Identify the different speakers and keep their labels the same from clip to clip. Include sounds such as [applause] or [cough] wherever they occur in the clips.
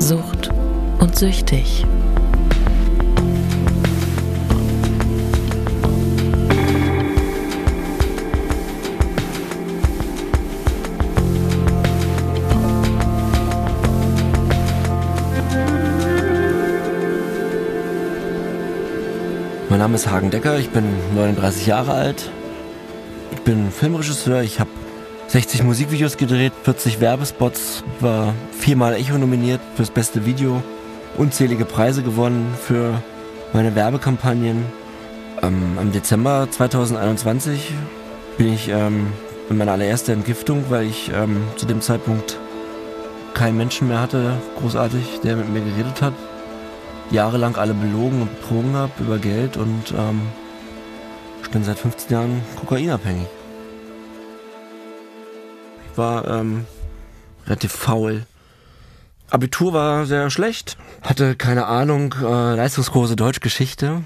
Speaker 1: Sucht und Süchtig.
Speaker 2: Mein Name ist Hagen Decker, ich bin 39 Jahre alt. Ich bin Filmregisseur, ich habe 60 Musikvideos gedreht, 40 Werbespots, war viermal Echo nominiert fürs beste Video, unzählige Preise gewonnen für meine Werbekampagnen. Ähm, Im Dezember 2021 bin ich ähm, in meiner allerersten Entgiftung, weil ich ähm, zu dem Zeitpunkt keinen Menschen mehr hatte, großartig, der mit mir geredet hat jahrelang alle belogen und betrogen habe über Geld und ähm, ich bin seit 15 Jahren kokainabhängig. Ich war ähm, relativ faul. Abitur war sehr schlecht, hatte keine Ahnung, äh, Leistungskurse Deutschgeschichte.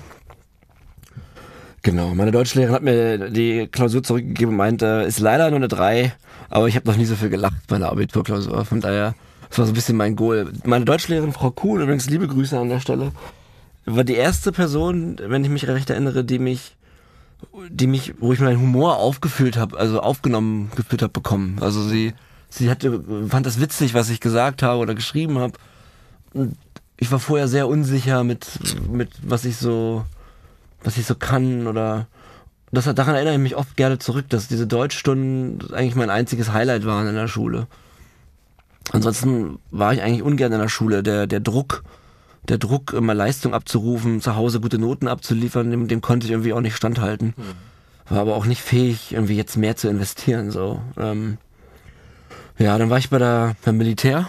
Speaker 2: Genau, meine Deutschlehrerin hat mir die Klausur zurückgegeben und meinte, ist leider nur eine 3, aber ich habe noch nie so viel gelacht bei der Abiturklausur. Von daher das war so ein bisschen mein Goal. Meine Deutschlehrerin, Frau Kuhn, übrigens liebe Grüße an der Stelle, war die erste Person, wenn ich mich recht erinnere, die mich, die mich, wo ich meinen Humor aufgefüllt habe, also aufgenommen gefühlt habe bekommen. Also sie, sie hatte, fand das witzig, was ich gesagt habe oder geschrieben habe. Und ich war vorher sehr unsicher mit, mit was ich so, was ich so kann oder das, daran erinnere ich mich oft gerne zurück, dass diese Deutschstunden eigentlich mein einziges Highlight waren in der Schule. Ansonsten war ich eigentlich ungern in der Schule. Der, der Druck, der Druck, immer Leistung abzurufen, zu Hause gute Noten abzuliefern, dem, dem konnte ich irgendwie auch nicht standhalten. War aber auch nicht fähig, irgendwie jetzt mehr zu investieren. So. Ähm, ja, dann war ich bei der beim Militär.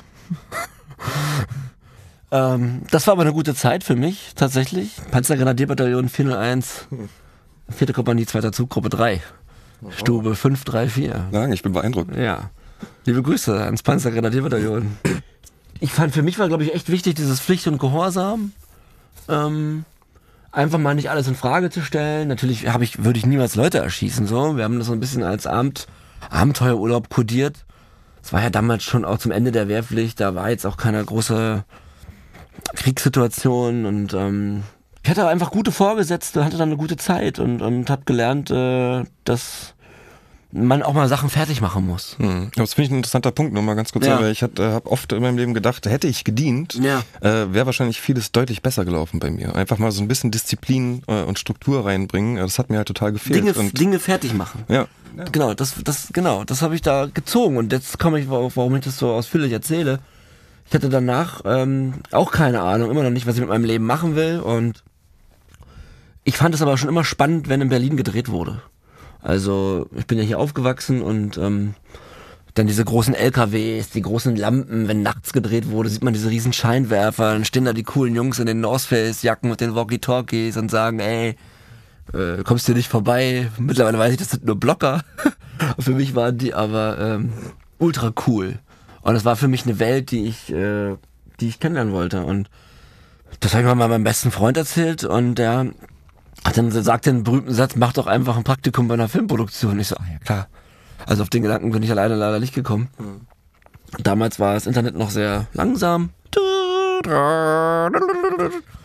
Speaker 2: [laughs] ähm, das war aber eine gute Zeit für mich, tatsächlich. Panzergrenadierbataillon 401, vierte Kompanie, zweiter Zug, Gruppe 3. Stube 534.
Speaker 3: Nein, ich bin beeindruckt.
Speaker 2: Ja. Liebe Grüße ans Panzergrenadierbataillon. Ich fand, für mich war, glaube ich, echt wichtig, dieses Pflicht und Gehorsam. Ähm, einfach mal nicht alles in Frage zu stellen. Natürlich ich, würde ich niemals Leute erschießen, so. Wir haben das so ein bisschen als Abend, Abenteuerurlaub kodiert. Es war ja damals schon auch zum Ende der Wehrpflicht, da war jetzt auch keine große Kriegssituation und ähm, ich hatte einfach gute Vorgesetzte, hatte dann eine gute Zeit und, und habe gelernt, äh, dass man auch mal Sachen fertig machen muss.
Speaker 3: Hm. Das finde ich ein interessanter Punkt, nur mal ganz kurz,
Speaker 2: Ja.
Speaker 3: weil ich äh, habe oft in meinem Leben gedacht, hätte ich gedient,
Speaker 2: Ja.
Speaker 3: äh, wäre wahrscheinlich vieles deutlich besser gelaufen bei mir. Einfach mal so ein bisschen Disziplin äh, und Struktur reinbringen, äh, das hat mir halt total gefehlt.
Speaker 2: Dinge,
Speaker 3: und,
Speaker 2: Dinge fertig machen.
Speaker 3: ja.
Speaker 2: Genau, das, das, genau, das habe ich da gezogen und jetzt komme ich, warum warum ich das so ausführlich erzähle. Ich hatte danach ähm, auch keine Ahnung, immer noch nicht, was ich mit meinem Leben machen will und ich fand es aber schon immer spannend, wenn in Berlin gedreht wurde. Also ich bin ja hier aufgewachsen und ähm, dann diese großen LKWs, die großen Lampen, wenn nachts gedreht wurde, sieht man diese riesen Scheinwerfer, dann stehen da die coolen Jungs in den North Face Jacken mit den Walkie-Talkies und sagen, ey, äh, kommst du nicht vorbei. Mittlerweile weiß ich, das sind nur Blocker. [laughs] für mich waren die aber ähm, ultra cool. Und das war für mich eine Welt, die ich, äh, die ich kennenlernen wollte. Und das habe ich mal meinem besten Freund erzählt und der hat dann sagt den berühmten Satz, mach doch einfach ein Praktikum bei einer Filmproduktion. Ich so, ah ja klar. Also auf den Gedanken bin ich alleine leider nicht gekommen. Damals war das Internet noch sehr langsam.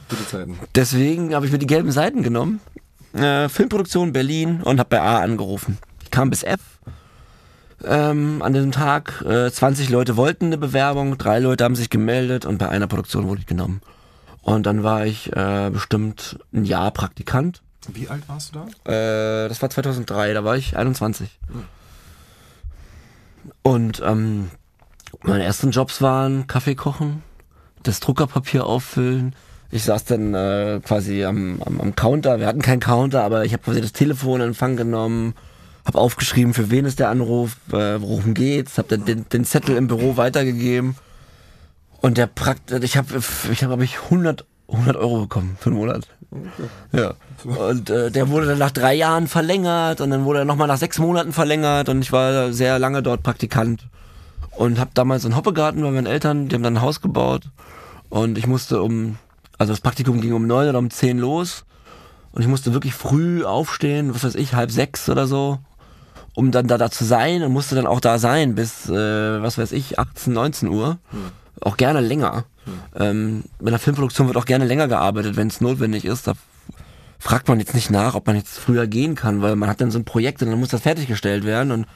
Speaker 3: Gute Zeiten.
Speaker 2: Deswegen habe ich mir die gelben Seiten genommen. Äh, Filmproduktion Berlin und habe bei A angerufen. Ich kam bis F. Ähm, an diesem Tag äh, 20 Leute wollten eine Bewerbung, drei Leute haben sich gemeldet und bei einer Produktion wurde ich genommen. Und dann war ich äh, bestimmt ein Jahr Praktikant.
Speaker 3: Wie alt warst du da?
Speaker 2: Äh, das war 2003, da war ich 21. Und ähm, meine ersten Jobs waren Kaffee kochen, das Druckerpapier auffüllen. Ich saß dann äh, quasi am, am, am Counter. Wir hatten keinen Counter, aber ich habe quasi das Telefon in Empfang genommen, habe aufgeschrieben, für wen ist der Anruf, äh, worum geht's, habe dann den, den Zettel im Büro weitergegeben. Und der Prakt, ich habe, ich habe, hab ich 100, 100 Euro bekommen für einen Monat. Ja. Und äh, der wurde dann nach drei Jahren verlängert und dann wurde er nochmal nach sechs Monaten verlängert und ich war sehr lange dort Praktikant und habe damals einen Hoppegarten bei meinen Eltern, die haben dann ein Haus gebaut und ich musste um, also das Praktikum ging um neun oder um zehn los und ich musste wirklich früh aufstehen, was weiß ich, halb sechs oder so, um dann da, da zu sein und musste dann auch da sein bis, äh, was weiß ich, 18, 19 Uhr. Auch gerne länger. Ähm, bei einer Filmproduktion wird auch gerne länger gearbeitet, wenn es notwendig ist. Da fragt man jetzt nicht nach, ob man jetzt früher gehen kann, weil man hat dann so ein Projekt und dann muss das fertiggestellt werden und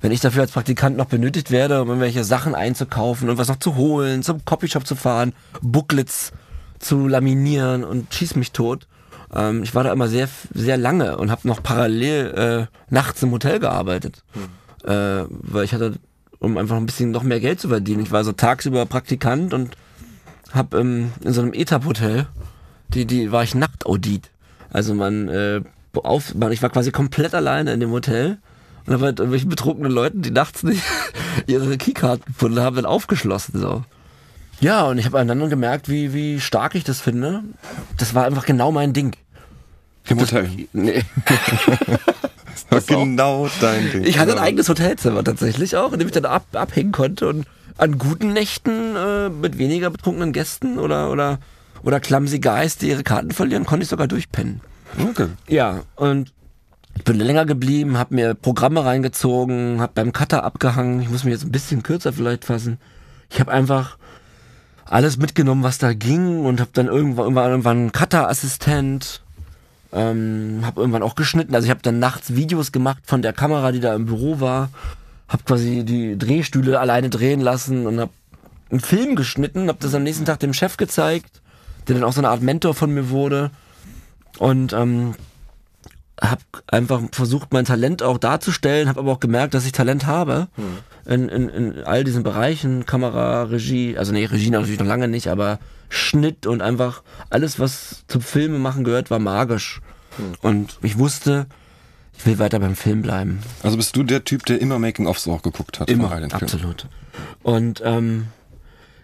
Speaker 2: wenn ich dafür als Praktikant noch benötigt werde, um irgendwelche Sachen einzukaufen und was noch zu holen, zum Copyshop zu fahren, Booklets zu laminieren und schieß mich tot. Ähm, ich war da immer sehr, sehr lange und habe noch parallel äh, nachts im Hotel gearbeitet, hm. äh, weil ich hatte, um einfach ein bisschen noch mehr Geld zu verdienen. Ich war so tagsüber Praktikant und habe ähm, in so einem Etap-Hotel, die, die war ich Nachtaudit. Also man, äh, auf, man, ich war quasi komplett alleine in dem Hotel und da waren irgendwelche betrunkenen Leuten, die nachts nicht [laughs] ihre Keycard gefunden haben, dann aufgeschlossen so. Ja, und ich habe dann gemerkt, wie, wie stark ich das finde. Das war einfach genau mein Ding.
Speaker 3: Im Hotel? [laughs] Nee. [laughs] [laughs] das war genau dein Ding.
Speaker 2: Ich hatte ein eigenes Hotelzimmer tatsächlich auch, in dem ich dann ab, abhängen konnte und an guten Nächten äh, mit weniger betrunkenen Gästen oder, oder, oder clumsy Guys, die ihre Karten verlieren, konnte ich sogar durchpennen.
Speaker 3: Okay.
Speaker 2: Ja, und ich bin länger geblieben, habe mir Programme reingezogen, habe beim Cutter abgehangen. Ich muss mich jetzt ein bisschen kürzer vielleicht fassen. Ich habe einfach alles mitgenommen, was da ging und habe dann irgendwann, irgendwann, irgendwann einen Cutter-Assistent, ähm, habe irgendwann auch geschnitten. Also ich habe dann nachts Videos gemacht von der Kamera, die da im Büro war, habe quasi die Drehstühle alleine drehen lassen und habe einen Film geschnitten, habe das am nächsten Tag dem Chef gezeigt, der dann auch so eine Art Mentor von mir wurde und ähm, habe einfach versucht, mein Talent auch darzustellen, habe aber auch gemerkt, dass ich Talent habe hm. in, in, in all diesen Bereichen, Kamera, Regie, also nee, Regie natürlich noch lange nicht, aber Schnitt und einfach alles, was zum Filme machen gehört, war magisch. Hm. Und ich wusste, ich will weiter beim Film bleiben.
Speaker 3: Also bist du der Typ, der immer Making-ofs auch geguckt hat?
Speaker 2: Immer, absolut. Und ähm,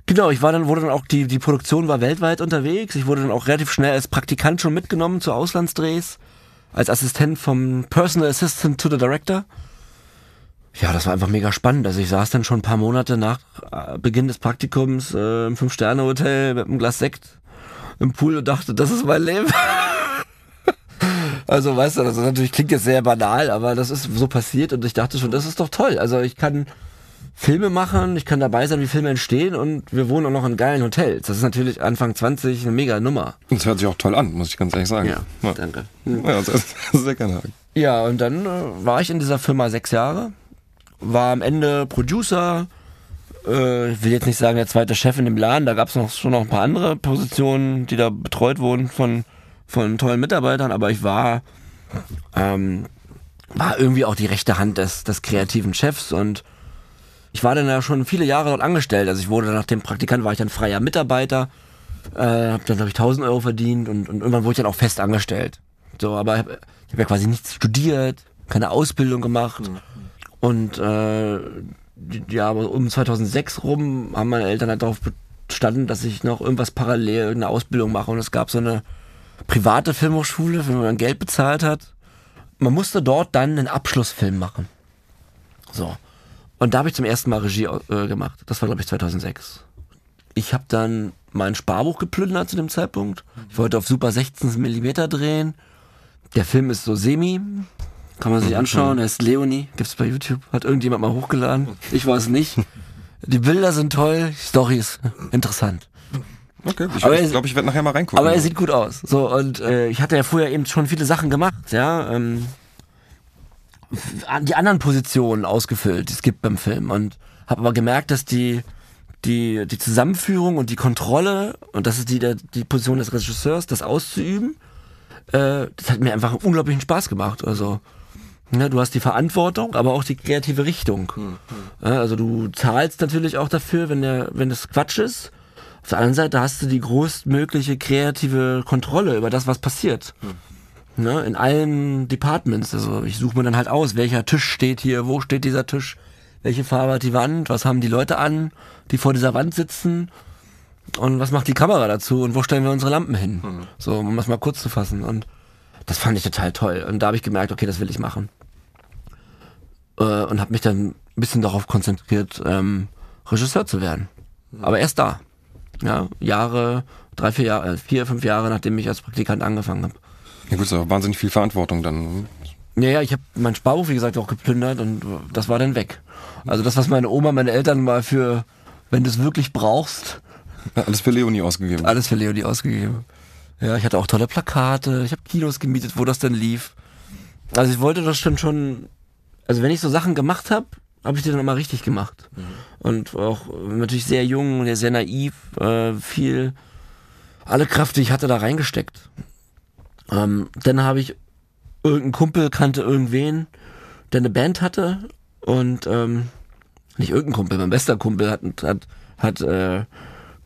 Speaker 2: Genau, ich war dann, wurde dann auch, die, die Produktion war weltweit unterwegs. Ich wurde dann auch relativ schnell als Praktikant schon mitgenommen zu Auslandsdrehs als Assistent vom Personal Assistant to the Director. Ja, das war einfach mega spannend. Also ich saß dann schon ein paar Monate nach äh, Beginn des Praktikums äh, im Fünf-Sterne-Hotel mit einem Glas Sekt im Pool und dachte, das ist mein Leben. [laughs] also weißt du, das natürlich klingt jetzt sehr banal, aber das ist so passiert und ich dachte schon, das ist doch toll. Also ich kann Filme machen, ich kann dabei sein, wie Filme entstehen und wir wohnen auch noch in geilen Hotels. Das ist natürlich Anfang 20 eine mega Nummer.
Speaker 3: Das hört sich auch toll an, muss ich ganz ehrlich sagen.
Speaker 2: Ja, ja. danke.
Speaker 3: Ja, sehr, [laughs] sehr gerne.
Speaker 2: Ja, und dann äh, war ich in dieser Firma sechs Jahre, war am Ende Producer, äh, ich will jetzt nicht sagen der zweite Chef in dem Laden, da gab es noch schon noch ein paar andere Positionen, die da betreut wurden von, von tollen Mitarbeitern, aber ich war, ähm, war irgendwie auch die rechte Hand des, des kreativen Chefs und ich war dann ja schon viele Jahre dort angestellt. Also ich wurde nach dem Praktikant, war ich dann freier Mitarbeiter, äh, habe dann glaube ich 1000 Euro verdient und, und irgendwann wurde ich dann auch fest angestellt. So, aber ich habe hab ja quasi nichts studiert, keine Ausbildung gemacht mhm. Und äh, ja, aber um 2006 rum haben meine Eltern halt darauf bestanden, dass ich noch irgendwas parallel, eine Ausbildung mache und es gab so eine private Filmhochschule, wenn man Geld bezahlt hat. Man musste dort dann einen Abschlussfilm machen. So. Und da habe ich zum ersten Mal Regie äh, gemacht. Das war, glaube ich, 2006. Ich habe dann mein Sparbuch geplündert zu dem Zeitpunkt. Ich wollte auf Super 16 mm drehen. Der Film ist so semi. Kann man sich anschauen. Er ist Leonie. Gibt's bei YouTube. Hat irgendjemand mal hochgeladen. Ich weiß nicht. Die Bilder sind toll. Die Story ist interessant.
Speaker 3: Okay, ich glaube, ich, glaub, ich werde nachher mal reingucken.
Speaker 2: Aber er sieht gut aus. So, und äh, ich hatte ja vorher eben schon viele Sachen gemacht, ja. Ähm, die anderen Positionen ausgefüllt, die es gibt beim Film und habe aber gemerkt, dass die die die Zusammenführung und die Kontrolle und das ist die der, die Position des Regisseurs, das auszuüben, äh, das hat mir einfach unglaublichen Spaß gemacht. Also ne, du hast die Verantwortung, aber auch die kreative Richtung. Mhm. Ja, also du zahlst natürlich auch dafür, wenn der wenn das Quatsch ist. Auf der anderen Seite hast du die größtmögliche kreative Kontrolle über das, was passiert. Mhm ne, in allen Departments. Also ich suche mir dann halt aus, welcher Tisch steht hier, wo steht dieser Tisch, welche Farbe hat die Wand, was haben die Leute an, die vor dieser Wand sitzen und was macht die Kamera dazu und wo stellen wir unsere Lampen hin. Mhm. So, um das mal kurz zu fassen. Und das fand ich total toll. Und da habe ich gemerkt, okay, das will ich machen. Äh, und habe mich dann ein bisschen darauf konzentriert, ähm, Regisseur zu werden. Aber erst da. Ja, Jahre, drei, vier Jahre, vier, fünf Jahre, nachdem ich als Praktikant angefangen habe.
Speaker 3: Ja gut, ist aber wahnsinnig viel Verantwortung dann.
Speaker 2: Ja, ja, ich habe mein Sparbuch, wie gesagt, auch geplündert und das war dann weg. Also das, was meine Oma, meine Eltern mal für, wenn du es wirklich brauchst,
Speaker 3: Alles für Leonie ausgegeben.
Speaker 2: Alles für Leonie ausgegeben. Ja, ich hatte auch tolle Plakate, ich habe Kinos gemietet, wo das dann lief. Also ich wollte das schon schon, also wenn ich so Sachen gemacht habe, habe ich die dann immer richtig gemacht. Mhm. Und auch natürlich sehr jung, sehr naiv, äh, viel, alle Kraft, die ich hatte, da reingesteckt. Ähm, dann habe ich irgendein Kumpel kannte irgendwen, der eine Band hatte und ähm, nicht irgendein Kumpel, mein bester Kumpel hat, hat, hat äh,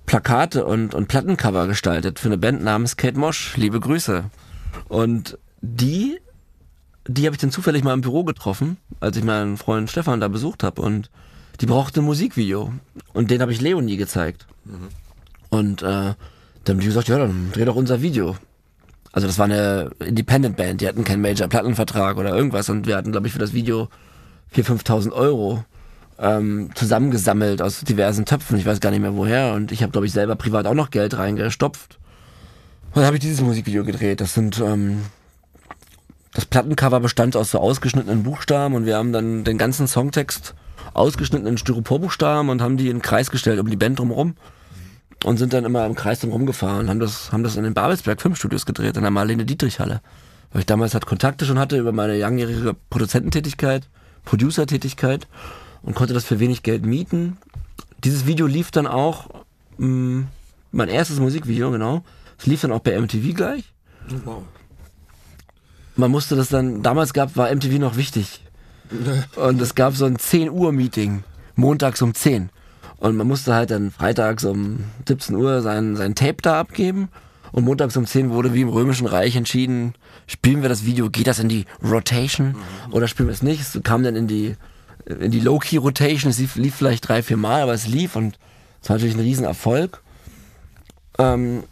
Speaker 2: Plakate und, und Plattencover gestaltet für eine Band namens Kate Mosch. Liebe Grüße. Und die, die habe ich dann zufällig mal im Büro getroffen, als ich meinen Freund Stefan da besucht habe. Und die brauchte ein Musikvideo. Und den habe ich Leonie gezeigt. Mhm. Und äh, dann haben die gesagt, ja, dann dreh doch unser Video. Also das war eine Independent Band, die hatten keinen Major-Plattenvertrag oder irgendwas. Und wir hatten, glaube ich, für das Video 4.000, 5.000 Euro ähm, zusammengesammelt aus diversen Töpfen. Ich weiß gar nicht mehr woher. Und ich habe, glaube ich, selber privat auch noch Geld reingestopft. Und dann habe ich dieses Musikvideo gedreht. Das sind ähm, das Plattencover bestand aus so ausgeschnittenen Buchstaben und wir haben dann den ganzen Songtext ausgeschnitten in Styroporbuchstaben und haben die in den Kreis gestellt um die Band drumherum und sind dann immer im Kreis drumherum gefahren und haben das, haben das in den Babelsberg Filmstudios gedreht, in der Marlene Dietrich Halle. Weil ich damals halt Kontakte schon hatte über meine langjährige Produzententätigkeit, Producertätigkeit und konnte das für wenig Geld mieten. Dieses Video lief dann auch, mh, mm, mein erstes Musikvideo, genau. Es lief dann auch bei MTV gleich. Wow. Man musste das dann, damals gab, war MTV noch wichtig. Und es gab so ein 10 Uhr Meeting, montags um 10. Und man musste halt dann freitags um 17 Uhr sein, sein Tape da abgeben. Und montags um 10 wurde wie im Römischen Reich entschieden, spielen wir das Video, geht das in die Rotation oder spielen wir es nicht? Es kam dann in die in die Low-Key-Rotation. Es lief, lief, vielleicht drei, vier Mal, aber es lief und es war natürlich ein Riesenerfolg. Ähm,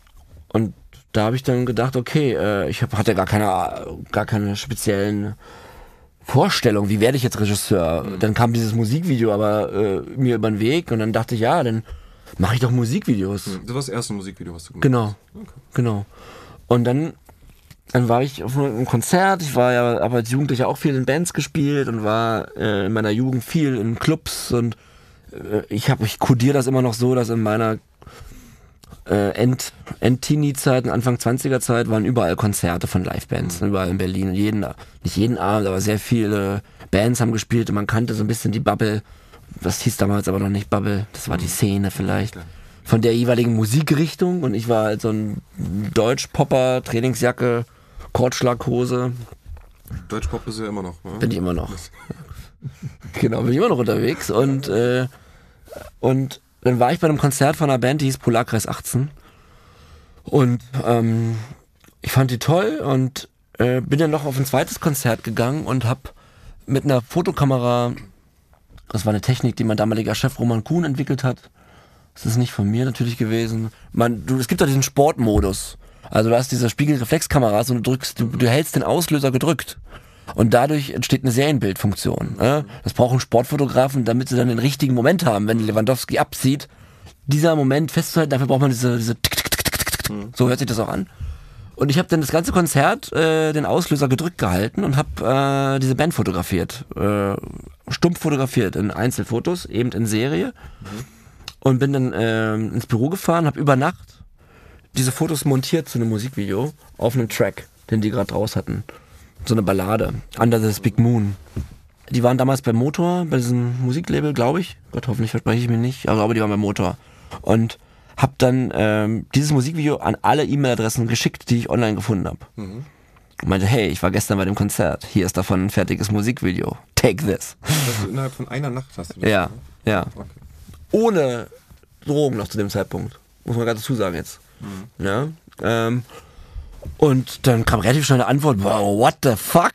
Speaker 2: und da habe ich dann gedacht, okay, äh, ich hab, hatte gar keine, gar keine speziellen Vorstellungen, wie werde ich jetzt Regisseur. Mhm. Dann kam dieses Musikvideo aber äh, mir über den Weg und dann dachte ich, ja, dann mache ich doch Musikvideos.
Speaker 3: Das war das erste Musikvideo, was du
Speaker 2: gemacht genau, hast. Genau, okay. genau. Und dann dann war ich auf einem Konzert. Ich war ja aber als Jugendlicher auch viel in Bands gespielt und war äh, in meiner Jugend viel in Clubs und äh, ich habe ich kodiere das immer noch so, dass in meiner äh, End, End-Teenie-Zeit, Anfang 20er-Zeit waren überall Konzerte von Livebands, mhm. überall in Berlin. Jeden, nicht jeden Abend, aber sehr viele Bands haben gespielt und man kannte so ein bisschen die Bubble. Das hieß damals aber noch nicht Bubble, das war die mhm. Szene vielleicht. Von der jeweiligen Musikrichtung und ich war halt so ein Deutsch-Popper, Trainingsjacke, Kordschlaghose.
Speaker 3: Deutschpop ist ja immer noch.
Speaker 2: Ne? Bin ich immer noch. [laughs] genau, bin ich immer noch unterwegs. Und, äh, und dann war ich bei einem Konzert von einer Band, die hieß Polarkreis 18. Und ähm, ich fand die toll und äh, bin dann noch auf ein zweites Konzert gegangen und hab mit einer Fotokamera, das war eine Technik, die mein damaliger Chef Roman Kuhn entwickelt hat. Das ist nicht von mir natürlich gewesen. Man, du, es gibt da diesen Sportmodus. Also du hast diese Spiegelreflexkameras und du drückst, du, du hältst den Auslöser gedrückt. Und dadurch entsteht eine Serienbildfunktion. Das brauchen Sportfotografen, damit sie dann den richtigen Moment haben, wenn Lewandowski abzieht. Dieser Moment festzuhalten, dafür braucht man diese, diese tick, tick, tick, tick, tick. Mhm. so hört sich das auch an. Und ich habe dann das ganze Konzert äh, den Auslöser gedrückt gehalten und habe äh, diese Band fotografiert, äh, stumpf fotografiert in Einzelfotos, eben in Serie. Mhm. Und bin dann äh, ins Büro gefahren, habe über Nacht diese Fotos montiert zu einem Musikvideo auf einem Track, den die gerade draus hatten. So eine Ballade. Under the Big Moon. Die waren damals beim Motor, bei diesem Musiklabel, glaube ich. Gott, hoffentlich verspreche ich mir nicht, aber, aber die waren beim Motor. Und hab dann ähm, dieses Musikvideo an alle E-Mail-Adressen geschickt, die ich online gefunden habe. Mhm. Und meinte, hey, ich war gestern bei dem Konzert. Hier ist davon ein fertiges Musikvideo. Take this.
Speaker 3: Also innerhalb von einer Nacht hast du das?
Speaker 2: Ja, ja. Okay. Ohne Drogen noch zu dem Zeitpunkt. Muss man gerade dazu sagen jetzt. Mhm. Ja, ähm, und dann kam relativ schnell eine Antwort, wow, what the fuck?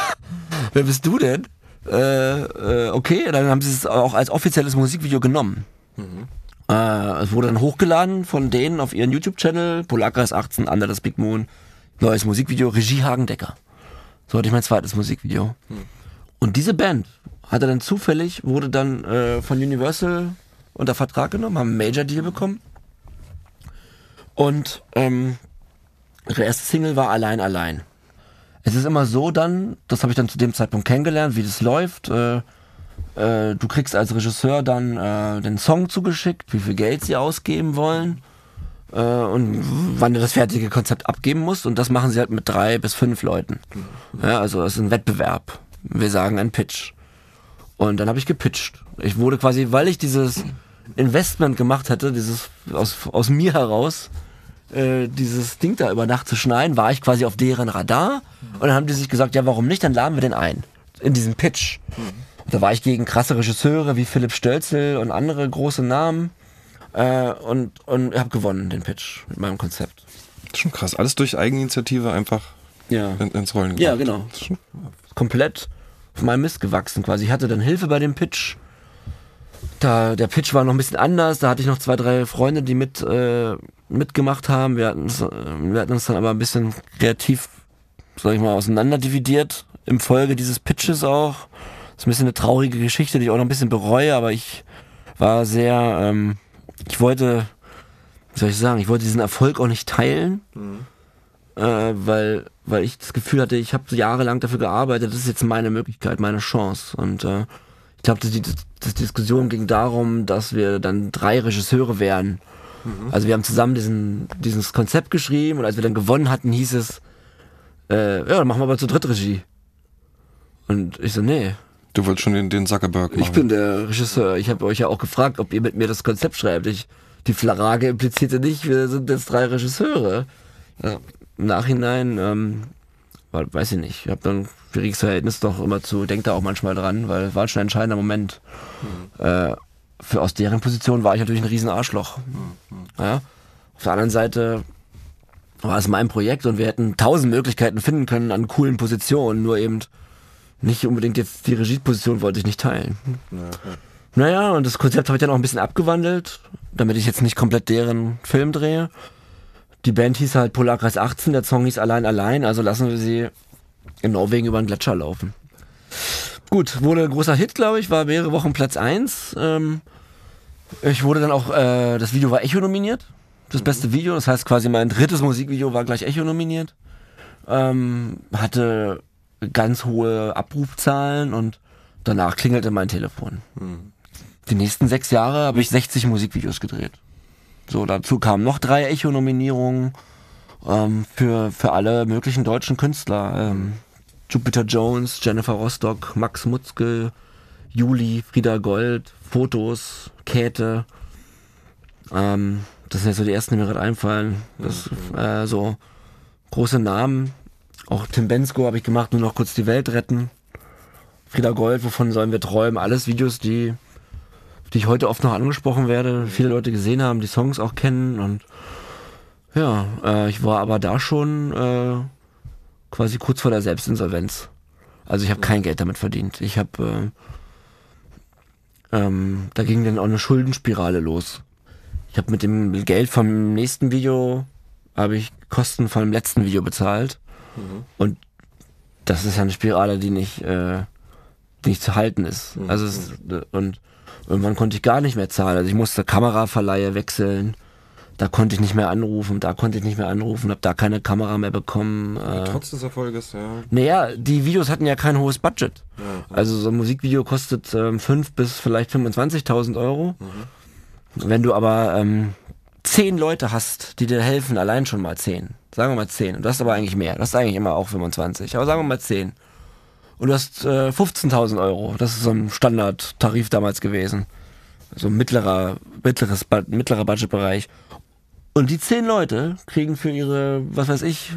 Speaker 2: [laughs] Wer bist du denn? Äh, äh, okay, dann haben sie es auch als offizielles Musikvideo genommen. Mhm. Äh, es wurde dann hochgeladen von denen auf ihren YouTube-Channel, Polakras 18, Under das Big Moon, neues Musikvideo, Regie Hagen Decker. So hatte ich mein zweites Musikvideo. Mhm. Und diese Band hatte dann zufällig, wurde dann äh, von Universal unter Vertrag genommen, haben einen Major-Deal bekommen und ähm, ihre erste Single war Allein Allein. Es ist immer so dann, das habe ich dann zu dem Zeitpunkt kennengelernt, wie das läuft. Äh, äh, du kriegst als Regisseur dann äh, den Song zugeschickt, wie viel Geld sie ausgeben wollen äh, und wann du das fertige Konzept abgeben musst. Und das machen sie halt mit drei bis fünf Leuten. Ja, also das ist ein Wettbewerb. Wir sagen ein Pitch. Und dann habe ich gepitcht. Ich wurde quasi, weil ich dieses Investment gemacht hatte, dieses aus, aus mir heraus, äh, dieses Ding da über Nacht zu schneiden, war ich quasi auf deren Radar. Und dann haben die sich gesagt, ja, warum nicht? Dann laden wir den ein. In diesem Pitch. Da war ich gegen krasse Regisseure wie Philipp Stölzel und andere große Namen. Äh, und und habe gewonnen, den Pitch mit meinem Konzept.
Speaker 3: Das ist schon krass. Alles durch Eigeninitiative einfach
Speaker 2: Ja.
Speaker 3: in, ins Rollen
Speaker 2: Ja,
Speaker 3: gebracht.
Speaker 2: genau.
Speaker 3: Ist schon-
Speaker 2: komplett auf meinem Mist gewachsen quasi. Ich hatte dann Hilfe bei dem Pitch. Da, der Pitch war noch ein bisschen anders. Da hatte ich noch zwei, drei Freunde, die mit, äh, mitgemacht haben. Wir hatten, uns, äh, wir hatten uns dann aber ein bisschen kreativ, sag ich mal, auseinanderdividiert im Folge dieses Pitches auch. Das ist ein bisschen eine traurige Geschichte, die ich auch noch ein bisschen bereue, aber ich war sehr, ähm, ich wollte, wie soll ich sagen, ich wollte diesen Erfolg auch nicht teilen äh, weil, weil ich das Gefühl hatte, ich habe jahrelang dafür gearbeitet, das ist jetzt meine Möglichkeit, meine Chance. Und äh, glaube, die, die, Diskussion ging darum, dass wir dann drei Regisseure wären. Also wir haben zusammen diesen, dieses Konzept geschrieben und als wir dann gewonnen hatten, hieß es, äh, ja, dann machen wir aber zu dritt Regie. Und ich so, nee,
Speaker 3: Du wolltest schon den, den Zuckerberg machen.
Speaker 2: ich bin der Regisseur. Ich habe euch ja auch gefragt, ob ihr mit mir das Konzept schreibt. Ich, die Frage implizierte nicht, wir sind jetzt drei Regisseure. Ja, Im Nachhinein, ähm, war, weiß ich nicht, ich habe dann ein schwieriges Verhältnis doch immer zu, denkt da auch manchmal dran, weil es war schon ein entscheidender Moment. Äh, für aus deren Position war ich natürlich ein riesen Arschloch. Ja? Auf der anderen Seite war es mein Projekt und wir hätten tausend Möglichkeiten finden können an coolen Positionen, nur eben nicht unbedingt jetzt die Regieposition wollte ich nicht teilen. Naja, und das Konzept habe ich dann auch ein bisschen abgewandelt, damit ich jetzt nicht komplett deren Film drehe. Die Band hieß halt Polarkreis 18, der Song hieß Allein Allein, also lassen wir sie in Norwegen über den Gletscher laufen. Gut, wurde ein großer Hit, glaube ich, war mehrere Wochen Platz 1. Ähm, ich wurde dann auch, äh, das Video war Echo nominiert, das beste Video, das heißt quasi mein drittes Musikvideo war gleich Echo nominiert. Ähm, hatte ganz hohe Abrufzahlen und danach klingelte mein Telefon. Die nächsten sechs Jahre habe ich 60 Musikvideos gedreht. So, dazu kamen noch drei Echo-Nominierungen ähm, für, für alle möglichen deutschen Künstler. Ähm, Jupiter Jones, Jennifer Rostock, Max Mutzke, Juli, Frieda Gold, Fotos, Käthe. Ähm, das sind jetzt so die ersten, die mir gerade einfallen. Das, äh, so große Namen. Auch Tim Bensko habe ich gemacht, nur noch kurz die Welt retten. Frieda Gold, wovon sollen wir träumen? Alles Videos, die, die ich heute oft noch angesprochen werde, viele Leute gesehen haben, die Songs auch kennen und ja, äh, ich war aber da schon äh, quasi kurz vor der Selbstinsolvenz. Also ich habe kein Geld damit verdient. Ich habe, äh, ähm, da ging dann auch eine Schuldenspirale los. Ich habe mit dem Geld vom nächsten Video habe ich Kosten von dem letzten Video bezahlt und das ist ja eine Spirale, die nicht, äh, die nicht zu halten ist. Also es, und irgendwann konnte ich gar nicht mehr zahlen. Also ich musste Kameraverleihe wechseln. Da konnte ich nicht mehr anrufen, da konnte ich nicht mehr anrufen, habe da keine Kamera mehr bekommen. Äh,
Speaker 3: Trotz des Erfolges, ja.
Speaker 2: naja, die Videos hatten ja kein hohes Budget. Also so ein Musikvideo kostet ähm, 5 bis vielleicht 25.000 Euro. Wenn du aber ähm, zehn Leute hast, die dir helfen, allein schon mal zehn, sagen wir mal zehn, und das ist aber eigentlich mehr, das ist eigentlich immer auch 25, aber sagen wir mal zehn. Und du hast äh, 15.000 Euro, das ist so ein Standardtarif damals gewesen. So ein mittlerer, mittleres, mittlerer Budgetbereich. Und die zehn Leute kriegen für ihre, was weiß ich,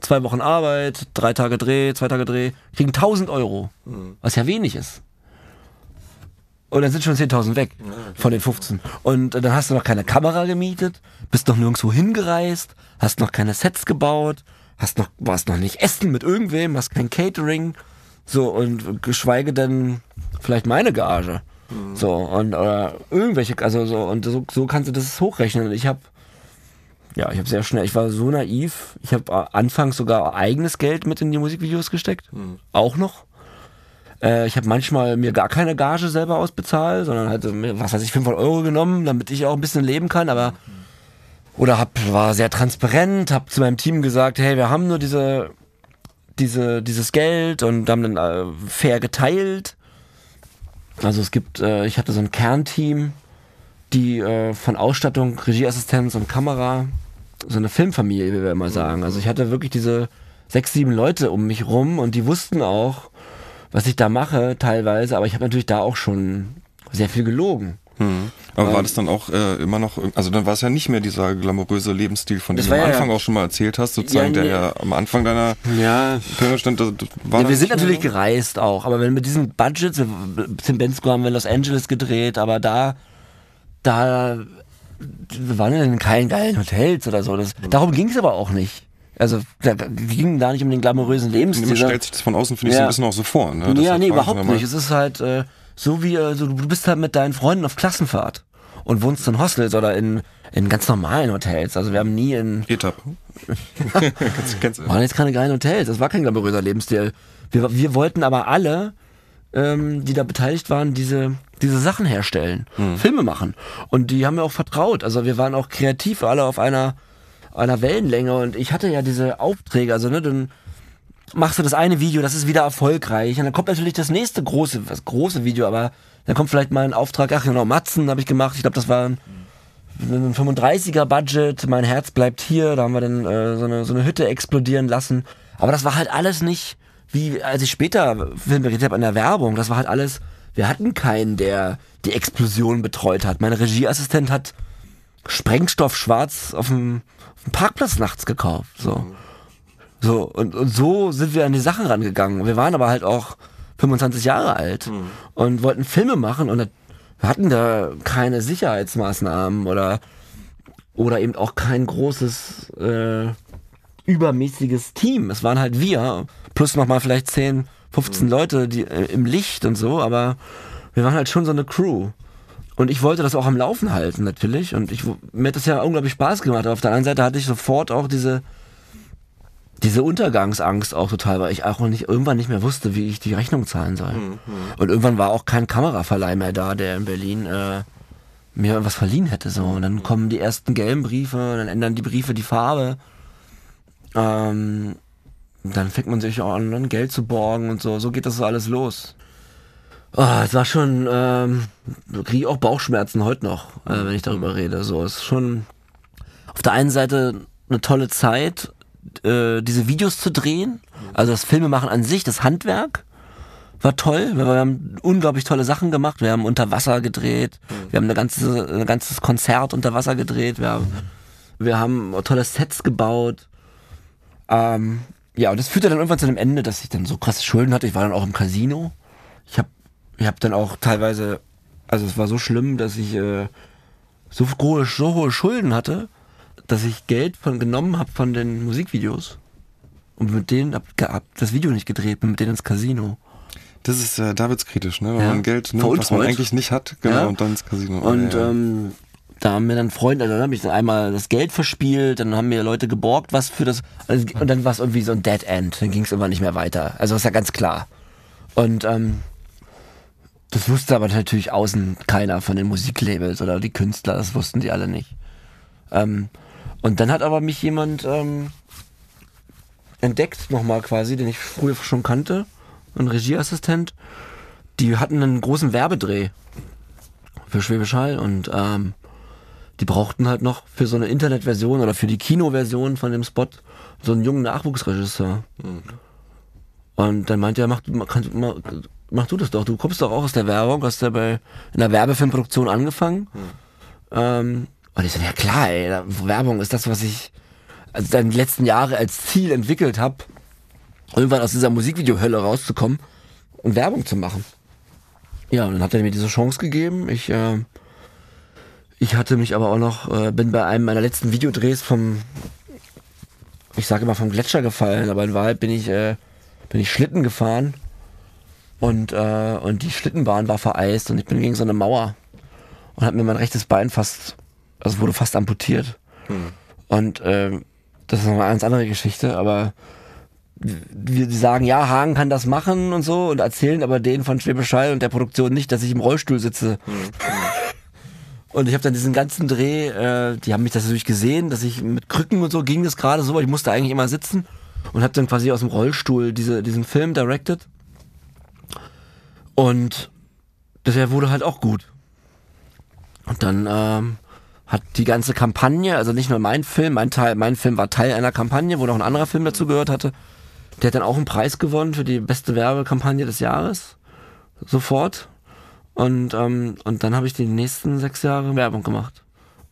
Speaker 2: zwei Wochen Arbeit, drei Tage Dreh, zwei Tage Dreh, kriegen 1000 Euro. Was ja wenig ist. Und dann sind schon 10.000 weg von den 15. Und dann hast du noch keine Kamera gemietet, bist noch nirgendwo hingereist, hast noch keine Sets gebaut, hast noch, warst noch nicht essen mit irgendwem, hast kein Catering. So, und geschweige denn vielleicht meine Gage. So, und oder irgendwelche, also so, und so, so kannst du das hochrechnen. Und ich habe ja, ich habe sehr schnell, ich war so naiv. Ich habe anfangs sogar eigenes Geld mit in die Musikvideos gesteckt. Auch noch. Äh, ich habe manchmal mir gar keine Gage selber ausbezahlt, sondern halt, was weiß ich, 500 Euro genommen, damit ich auch ein bisschen leben kann, aber oder hab, war sehr transparent, habe zu meinem Team gesagt, hey, wir haben nur diese, diese, dieses Geld und haben dann äh, fair geteilt. Also es gibt, äh, ich hatte so ein Kernteam, die äh, von Ausstattung, Regieassistenz und Kamera, so eine Filmfamilie, wie wir immer sagen. Also ich hatte wirklich diese sechs, sieben Leute um mich rum und die wussten auch, was ich da mache teilweise, aber ich habe natürlich da auch schon sehr viel gelogen.
Speaker 3: Hm. Aber war das dann auch äh, immer noch, also dann war es ja nicht mehr dieser glamouröse Lebensstil, von dem
Speaker 2: Das
Speaker 3: du am
Speaker 2: war ja-
Speaker 3: Anfang auch schon mal erzählt hast, sozusagen,
Speaker 2: Ja,
Speaker 3: der ja am Anfang deiner
Speaker 2: Ja,
Speaker 3: stand, das war
Speaker 2: Ja,
Speaker 3: das
Speaker 2: wir sind
Speaker 3: mehr
Speaker 2: natürlich
Speaker 3: so?
Speaker 2: gereist auch, aber wenn mit diesen Budgets, wir- Tim Bensko haben wir in Los Angeles gedreht, aber da, da, wir waren ja in keinen geilen Hotels oder so. Das, darum ging es aber auch nicht. Also, da ging da nicht um den glamourösen Lebensstil.
Speaker 3: Man stellt sich das von außen, finde ich, so
Speaker 2: Ja.
Speaker 3: ein bisschen auch so vor. Ne? Das
Speaker 2: ja, nee, überhaupt nicht. Es ist halt äh, so wie, also, du bist halt mit deinen Freunden auf Klassenfahrt und wohnst in Hostels oder in, in ganz normalen Hotels. Also wir haben nie in, [laughs]
Speaker 3: Etap. kennst, kennst,
Speaker 2: waren jetzt keine geilen Hotels, das war kein glamouröser Lebensstil. Wir, wir wollten aber alle, ähm, die da beteiligt waren, diese, diese Sachen herstellen, Filme machen. Und die haben mir auch vertraut. Also wir waren auch kreativ, alle auf einer, einer Wellenlänge. Und ich hatte ja diese Aufträge, also ne, dann machst du das eine Video, das ist wieder erfolgreich. Und dann kommt natürlich das nächste große, das große Video, aber dann kommt vielleicht mal ein Auftrag, ach genau, Matzen habe ich gemacht. Ich glaube, das war ein, ein 35er Budget, mein Herz bleibt hier, da haben wir dann äh, so, eine, so eine Hütte explodieren lassen. Aber das war halt alles nicht, wie als ich später Filme geredet habe an der Werbung, das war halt alles, wir hatten keinen, der die Explosion betreut hat. Mein Regieassistent hat Sprengstoff schwarz auf dem, auf dem Parkplatz nachts gekauft. So. So, und, und so sind wir an die Sachen rangegangen. Wir waren aber halt auch 25 Jahre alt und wollten Filme machen und wir hatten da keine Sicherheitsmaßnahmen oder, oder eben auch kein großes, äh, übermäßiges Team. Es waren halt wir, plus nochmal vielleicht 10, 15 Leute die, äh, im Licht und so, aber wir waren halt schon so eine Crew. Und ich wollte das auch am Laufen halten, natürlich. Und ich, mir hat das ja unglaublich Spaß gemacht. Aber auf der anderen Seite hatte ich sofort auch diese, diese Untergangsangst auch total, weil ich auch nicht, irgendwann nicht mehr wusste, wie ich die Rechnung zahlen soll. Und irgendwann war auch kein Kameraverleih mehr da, der in Berlin äh, mir was verliehen hätte. So. Und dann kommen die ersten gelben Briefe, dann ändern die Briefe die Farbe. Ähm, dann fängt man sich auch an, dann Geld zu borgen und so. So geht das alles los. Ah, es war schon, ähm, kriege ich auch Bauchschmerzen heute noch, äh, wenn ich darüber rede. So, es ist schon auf der einen Seite eine tolle Zeit, äh, diese Videos zu drehen. Also das Filmemachen an sich, das Handwerk war toll. Wir haben unglaublich tolle Sachen gemacht. Wir haben unter Wasser gedreht. Wir haben eine ganze, ein ganzes Konzert unter Wasser gedreht. Wir haben, wir haben tolle Sets gebaut. Ähm, ja, und das führte dann irgendwann zu einem Ende, dass ich dann so krasse Schulden hatte. Ich war dann auch im Casino. Ich habe ich hab dann auch teilweise, also es war so schlimm, dass ich äh, so hohe, so hohe Schulden hatte, dass ich Geld von genommen habe von den Musikvideos. Und mit denen hab, hab das Video nicht gedreht, bin mit denen ins Casino.
Speaker 3: Das ist äh, Davidskritisch, ne? Wenn
Speaker 2: Ja.
Speaker 3: man Geld nimmt, was man eigentlich nicht hat, genau,
Speaker 2: Ja.
Speaker 3: und dann ins Casino.
Speaker 2: Und
Speaker 3: ja.
Speaker 2: ähm, da haben mir dann Freunde, also dann habe ich dann einmal das Geld verspielt, dann haben mir Leute geborgt, was für das, also, und dann war es irgendwie so ein Dead End, dann ging es immer nicht mehr weiter. Also ist ja ganz klar. Und ähm, das wusste aber natürlich außen keiner von den Musiklabels oder die Künstler, das wussten die alle nicht. Ähm, und dann hat aber mich jemand ähm, entdeckt nochmal quasi, den ich früher schon kannte, ein Regieassistent. Die hatten einen großen Werbedreh für Schwäbisch Hall und ähm, die brauchten halt noch für so eine Internetversion oder für die Kinoversion von dem Spot so einen jungen Nachwuchsregisseur. Und dann meinte er, mach, kannst- mach, mach du das doch, du kommst doch auch aus der Werbung, hast ja bei in der Werbefilmproduktion angefangen. Ähm, und ich so, ja klar, ey, Werbung ist das, was ich also dann die letzten Jahre als Ziel entwickelt habe, irgendwann aus dieser Musikvideo-Hölle rauszukommen und Werbung zu machen. Ja, und dann hat er mir diese Chance gegeben. Ich, äh, ich hatte mich aber auch noch, äh, bin bei einem meiner letzten Videodrehs vom, ich sage immer vom Gletscher gefallen, aber in Wahrheit bin ich, äh, bin ich Schlitten gefahren und, äh, und die Schlittenbahn war vereist und ich bin gegen so eine Mauer und habe mir mein rechtes Bein fast, also wurde fast amputiert. Und äh, das ist noch eine ganz andere Geschichte, aber wir die sagen, ja, Hagen kann das machen und so und erzählen aber denen von Schwäbisch Hall und der Produktion nicht, dass ich im Rollstuhl sitze. [laughs] Und ich habe dann diesen ganzen Dreh, äh, die haben mich das natürlich gesehen, dass ich mit Krücken und so ging das gerade so, weil ich musste eigentlich immer sitzen und habe dann quasi aus dem Rollstuhl diese, diesen Film directed. Und der wurde halt auch gut. Und dann ähm, hat die ganze Kampagne, also nicht nur mein Film, mein Teil, mein Film war Teil einer Kampagne, wo noch ein anderer Film dazu gehört hatte. Der hat dann auch einen Preis gewonnen für die beste Werbekampagne des Jahres. Sofort. Und, ähm, und dann habe ich die nächsten sechs Jahre Werbung gemacht.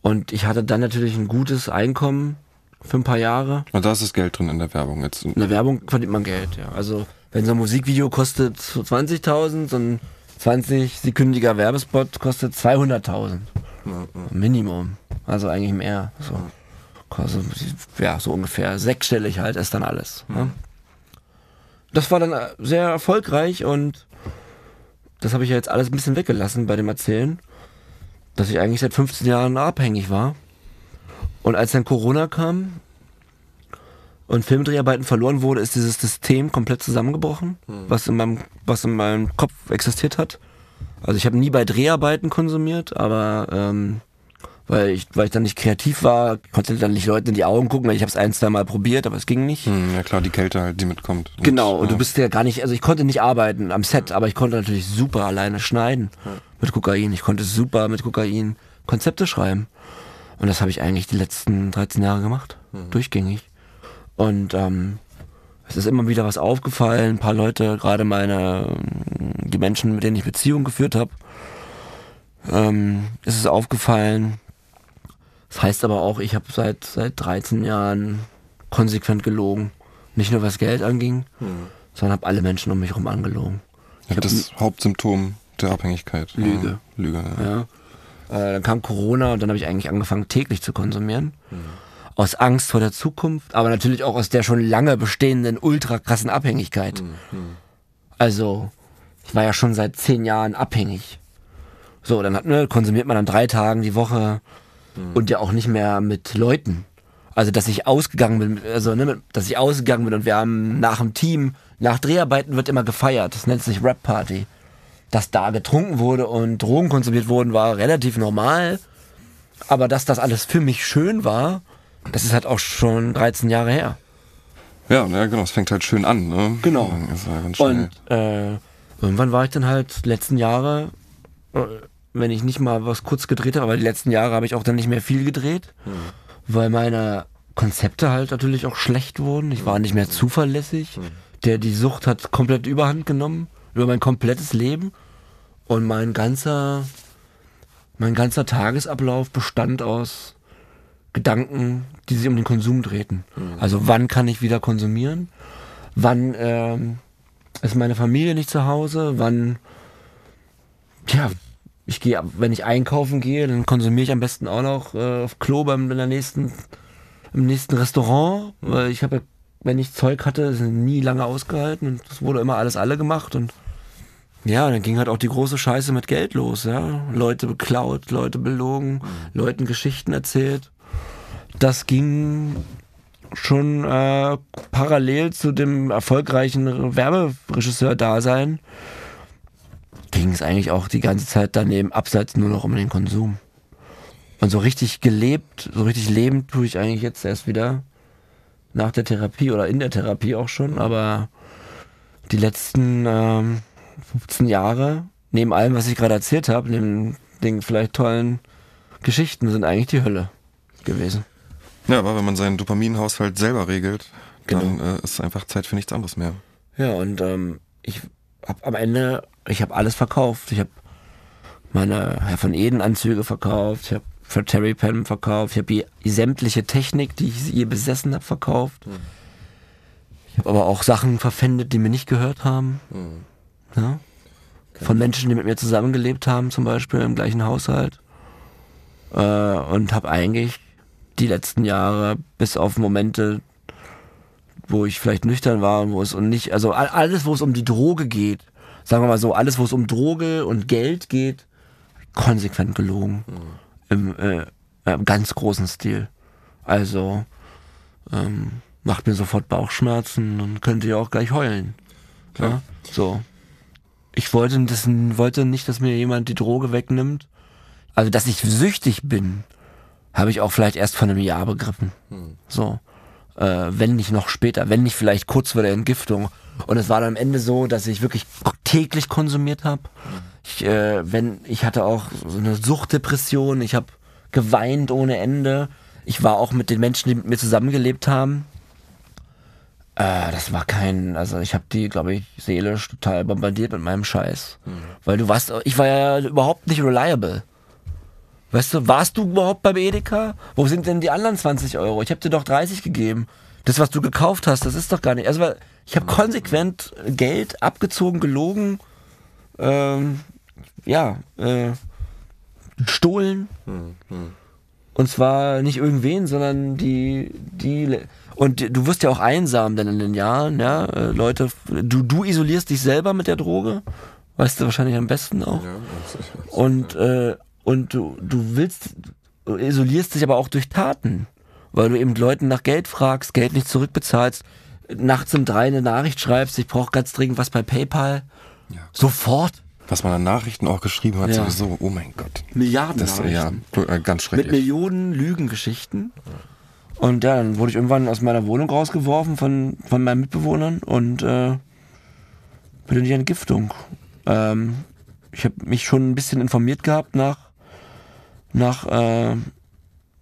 Speaker 2: Und ich hatte dann natürlich ein gutes Einkommen für ein paar Jahre.
Speaker 3: Und da ist das Geld drin in der Werbung jetzt.
Speaker 2: In der Werbung verdient man Geld, ja. Also wenn so ein Musikvideo kostet 20.000, so ein 20-sekündiger Werbespot kostet 200.000. Minimum. Also eigentlich mehr. So. Also, ja, so ungefähr. Sechsstellig halt ist dann alles. Ne? Das war dann äh, sehr erfolgreich und das habe ich ja jetzt alles ein bisschen weggelassen bei dem Erzählen, dass ich eigentlich seit 15 Jahren abhängig war. Und als dann Corona kam und Filmdreharbeiten verloren wurde, ist dieses System komplett zusammengebrochen, was, in meinem, was in meinem Kopf existiert hat. Also ich habe nie bei Dreharbeiten konsumiert, aber ähm, weil ich, weil ich dann nicht kreativ war, konnte dann nicht Leuten in die Augen gucken, weil ich habe es ein, zwei Mal probiert, aber es ging nicht.
Speaker 3: Hm, ja klar, die Kälte halt, die mitkommt. Und,
Speaker 2: Genau, und
Speaker 3: ja.
Speaker 2: du bist ja gar nicht, also ich konnte nicht arbeiten am Set, aber ich konnte natürlich super alleine schneiden mit Kokain. Ich konnte super mit Kokain Konzepte schreiben. Und das habe ich eigentlich die letzten 13 Jahre gemacht, durchgängig. Und ähm, es ist immer wieder was aufgefallen, ein paar Leute, gerade meine, die Menschen, mit denen ich Beziehungen geführt habe, ähm, ist es aufgefallen. Das heißt aber auch, ich habe seit, seit 13 Jahren konsequent gelogen. Nicht nur was Geld anging, sondern habe alle Menschen um mich herum angelogen.
Speaker 3: ja, das Hauptsymptom der Abhängigkeit.
Speaker 2: Lüge.
Speaker 3: Ja, Lüge, ja.
Speaker 2: Ja. Äh, dann kam Corona und dann habe ich eigentlich angefangen, täglich zu konsumieren. Aus Angst vor der Zukunft, aber natürlich auch aus der schon lange bestehenden ultra krassen Abhängigkeit. Also, ich war ja schon seit zehn Jahren abhängig. So, dann hat, ne, konsumiert man an drei Tagen die Woche und ja auch nicht mehr mit Leuten. Also, dass ich ausgegangen bin, also, ne, dass ich ausgegangen bin und wir haben nach dem Team, nach Dreharbeiten wird immer gefeiert. Das nennt sich Rap Party. Dass da getrunken wurde und Drogen konsumiert wurden, war relativ normal. Aber dass das alles für mich schön war, das ist halt auch schon 13 Jahre her.
Speaker 3: Ja, ja, genau, es fängt halt schön an, ne?
Speaker 2: Genau.
Speaker 3: Ja.
Speaker 2: Und äh, irgendwann war ich dann halt letzten Jahre, äh, wenn ich nicht mal was kurz gedreht habe, aber die letzten Jahre habe ich auch dann nicht mehr viel gedreht, weil meine Konzepte halt natürlich auch schlecht wurden. Ich war nicht mehr zuverlässig. Der die Sucht hat komplett Überhand genommen über mein komplettes Leben und mein ganzer mein ganzer Tagesablauf bestand aus Gedanken, die sich um den Konsum drehten. Also wann kann ich wieder konsumieren? Wann ähm, ist meine Familie nicht zu Hause? Wann, ja, ich gehe, wenn ich einkaufen gehe, dann konsumiere ich am besten auch noch äh, auf Klo beim in der nächsten, im nächsten Restaurant, weil ich habe, ja, wenn ich Zeug hatte, nie lange ausgehalten und das wurde immer alles alle gemacht und ja, dann ging halt auch die große Scheiße mit Geld los, ja. Leute beklaut, Leute belogen, Leuten Geschichten erzählt. Das ging schon äh, parallel zu dem erfolgreichen Werberegisseur-Dasein ging es eigentlich auch die ganze Zeit daneben abseits nur noch um den Konsum. Und so richtig gelebt, so richtig lebend tue ich eigentlich jetzt erst wieder nach der Therapie oder in der Therapie auch schon, aber die letzten ähm, 15 Jahre, neben allem, was ich gerade erzählt habe, neben den vielleicht tollen Geschichten, sind eigentlich die Hölle gewesen.
Speaker 3: Ja, aber wenn man seinen Dopaminhaushalt selber regelt, dann
Speaker 2: Genau.
Speaker 3: äh, ist einfach Zeit für nichts anderes mehr.
Speaker 2: Ja, und ähm, ich hab am Ende, ich habe alles verkauft. Ich habe meine Herr von Eden Anzüge verkauft, ich habe für Terry Penn verkauft, ich habe die, die sämtliche Technik, die ich je besessen habe, verkauft. Ich habe aber auch Sachen verpfändet, die mir nicht gehört haben. Ja? Von Menschen, die mit mir zusammengelebt haben, zum Beispiel im gleichen Haushalt. Äh, und habe eigentlich die letzten Jahre bis auf Momente, wo ich vielleicht nüchtern war und wo es um nicht, also all- alles, wo es um die Droge geht, sagen wir mal so, alles, wo es um Droge und Geld geht, konsequent gelogen. Im, äh, im ganz großen Stil. Also, ähm, macht mir sofort Bauchschmerzen und könnte ja auch gleich heulen. Ja? So. Ich wollte, das, wollte nicht, dass mir jemand die Droge wegnimmt. Also, dass ich süchtig bin, habe ich auch vielleicht erst vor einem Jahr begriffen. So. Äh, wenn nicht noch später, wenn nicht vielleicht kurz vor der Entgiftung. Und es war dann am Ende so, dass ich wirklich täglich konsumiert habe. Ich, äh, wenn, ich hatte auch so eine Suchtdepression, ich habe geweint ohne Ende. Ich war auch mit den Menschen, die mit mir zusammengelebt haben. Äh, das war kein, also ich habe die, glaube ich, seelisch total bombardiert mit meinem Scheiß. Weil du warst, ich war ja überhaupt nicht reliable. Weißt du, warst du überhaupt beim Edeka? Wo sind denn die anderen 20 Euro? Ich habe dir doch 30 gegeben. Das, was du gekauft hast, das ist doch gar nicht. Also ich habe konsequent Geld abgezogen, gelogen, ähm, ja, äh, gestohlen. Und zwar nicht irgendwen, sondern die, die, und du wirst ja auch einsam dann in den Jahren, ja, äh, Leute, du, du isolierst dich selber mit der Droge, weißt du wahrscheinlich am besten auch. Und, äh, und du, du willst, du isolierst dich aber auch durch Taten, weil du eben Leuten nach Geld fragst, Geld nicht zurückbezahlst, nachts um drei eine Nachricht schreibst, ich brauche ganz dringend was bei PayPal. Sofort.
Speaker 3: Was man an Nachrichten auch geschrieben hat,
Speaker 2: Ja.
Speaker 3: sowieso, oh mein Gott.
Speaker 2: Milliarden
Speaker 3: Das ja
Speaker 2: Nachrichten.
Speaker 3: äh, ganz
Speaker 2: Mit
Speaker 3: schrecklich.
Speaker 2: Millionen Lügengeschichten. Und ja, dann wurde ich irgendwann aus meiner Wohnung rausgeworfen von, von meinen Mitbewohnern und äh, bin in die Entgiftung. Ähm, ich habe mich schon ein bisschen informiert gehabt nach, nach, äh,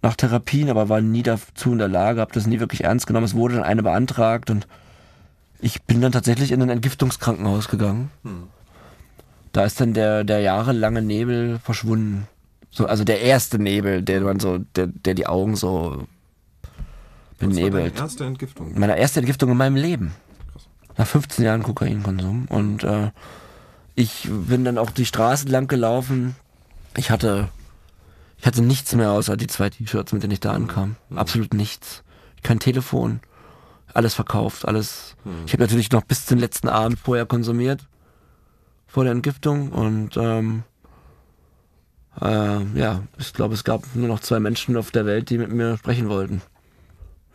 Speaker 2: nach Therapien, aber war nie dazu in der Lage, habe das nie wirklich ernst genommen. Es wurde dann eine beantragt und ich bin dann tatsächlich in ein Entgiftungskrankenhaus gegangen. Da ist dann der, der jahrelange Nebel verschwunden. So, also der erste Nebel, der man so, der, der die Augen so benebelt.
Speaker 3: erste Entgiftung.
Speaker 2: Meine erste Entgiftung in meinem Leben. Nach 15 Jahren Kokainkonsum. Und äh, ich bin dann auch die Straßen lang gelaufen. Ich hatte, ich hatte nichts mehr außer die zwei T-Shirts, mit denen ich da ankam. Absolut nichts. Kein Telefon. Alles verkauft, alles. Ich habe natürlich noch bis zum letzten Abend vorher konsumiert. Vor der Entgiftung. Und ähm, äh, ja, ich glaube, es gab nur noch zwei Menschen auf der Welt, die mit mir sprechen wollten.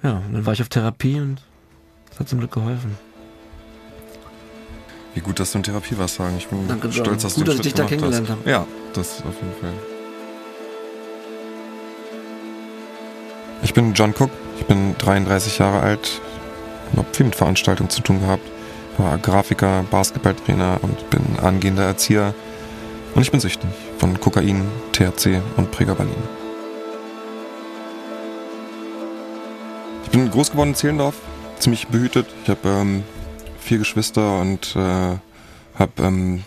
Speaker 2: Ja, und dann war ich auf Therapie und das hat zum Glück geholfen.
Speaker 3: Wie gut, dass du in Therapie warst, sagen. Ich bin
Speaker 2: Danke,
Speaker 3: stolz, dass
Speaker 2: Gut,
Speaker 3: du
Speaker 2: dass
Speaker 3: den
Speaker 2: ich
Speaker 3: Schritt
Speaker 2: dich da kennengelernt habe.
Speaker 3: Ja, das auf jeden Fall. Ich bin John Cook, ich bin 33 Jahre alt, habe viel mit Veranstaltungen zu tun gehabt, war Grafiker, Basketballtrainer und bin angehender Erzieher und ich bin süchtig von Kokain, THC und Pregabalin. Ich bin groß geworden in Zehlendorf, ziemlich behütet. Ich habe ähm, vier Geschwister und äh, habe ähm,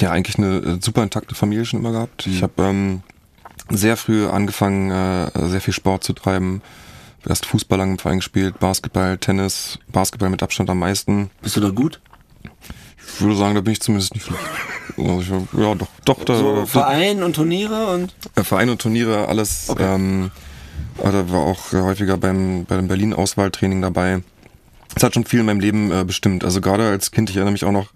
Speaker 3: ja eigentlich eine äh, super intakte Familie schon immer gehabt. Ich habe ähm, sehr früh angefangen, äh, sehr viel Sport zu treiben. Erst Fußball lang im Verein gespielt, Basketball, Tennis, Basketball mit Abstand am meisten.
Speaker 2: Bist du da gut?
Speaker 3: Ich würde sagen, da bin ich zumindest nicht schlecht. Also ich, ja, doch, doch, da,
Speaker 2: So
Speaker 3: da,
Speaker 2: Verein und Turniere und.
Speaker 3: äh, Verein und Turniere, alles.
Speaker 2: Okay.
Speaker 3: Ähm, oder war auch äh, häufiger beim, bei dem Berlin-Auswahltraining dabei. Das hat schon viel in meinem Leben äh, bestimmt. Also gerade als Kind, ich erinnere mich auch noch,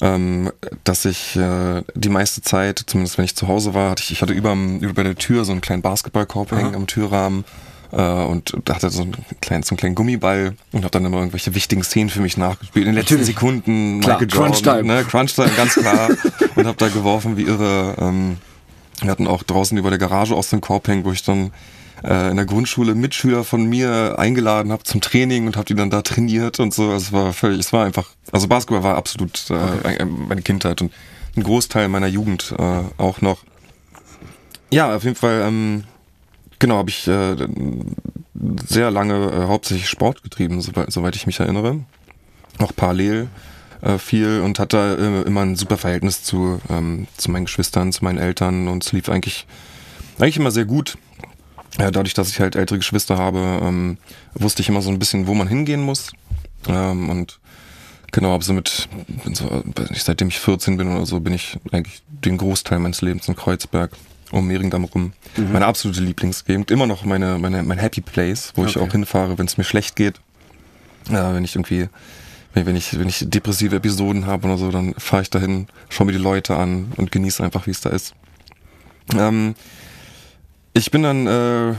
Speaker 3: ähm, dass ich äh, die meiste Zeit, zumindest wenn ich zu Hause war, hatte ich, ich hatte über, über der Tür so einen kleinen Basketballkorb hängen am Türrahmen äh, und da hatte so einen kleinen, so einen kleinen Gummiball und habe dann immer irgendwelche wichtigen Szenen für mich nachgespielt. In den letzten. Sekunden,
Speaker 2: Klar,
Speaker 3: Michael Jordan,
Speaker 2: Crunch-Time.
Speaker 3: ne, Crunch-Time, ganz klar. [laughs] und habe da geworfen wie irre. Ähm, wir hatten auch draußen über der Garage aus dem Korb hängen, wo ich dann äh, in der Grundschule Mitschüler von mir eingeladen habe zum Training und habe die dann da trainiert und so. Also es war völlig, es war einfach, also Basketball war absolut äh, ein- meine Kindheit und ein Großteil meiner Jugend äh, auch noch. Ja, auf jeden Fall, ähm, genau, habe ich äh, sehr lange äh, hauptsächlich Sport getrieben, soweit, soweit ich mich erinnere. Auch parallel äh, viel und hatte äh, immer ein super Verhältnis zu, ähm, zu meinen Geschwistern, zu meinen Eltern und es lief eigentlich, eigentlich immer sehr gut. Ja, dadurch, dass ich halt ältere Geschwister habe, ähm, wusste ich immer so ein bisschen, wo man hingehen muss. Ähm, und genau, aber so mit, bin so, seitdem ich 14 bin oder so, bin ich eigentlich den Großteil meines Lebens in Kreuzberg um Mehringdamm rum. Meine absolute Lieblingsgegend. Immer noch meine, meine, mein Happy Place, wo ich
Speaker 2: Okay.
Speaker 3: auch hinfahre, wenn es mir schlecht geht. Ja, wenn ich irgendwie, wenn, wenn ich, wenn ich depressive Episoden habe oder so, dann fahre ich dahin, schaue mir die Leute an und genieße einfach, wie es da ist. Ähm, ich bin dann, äh,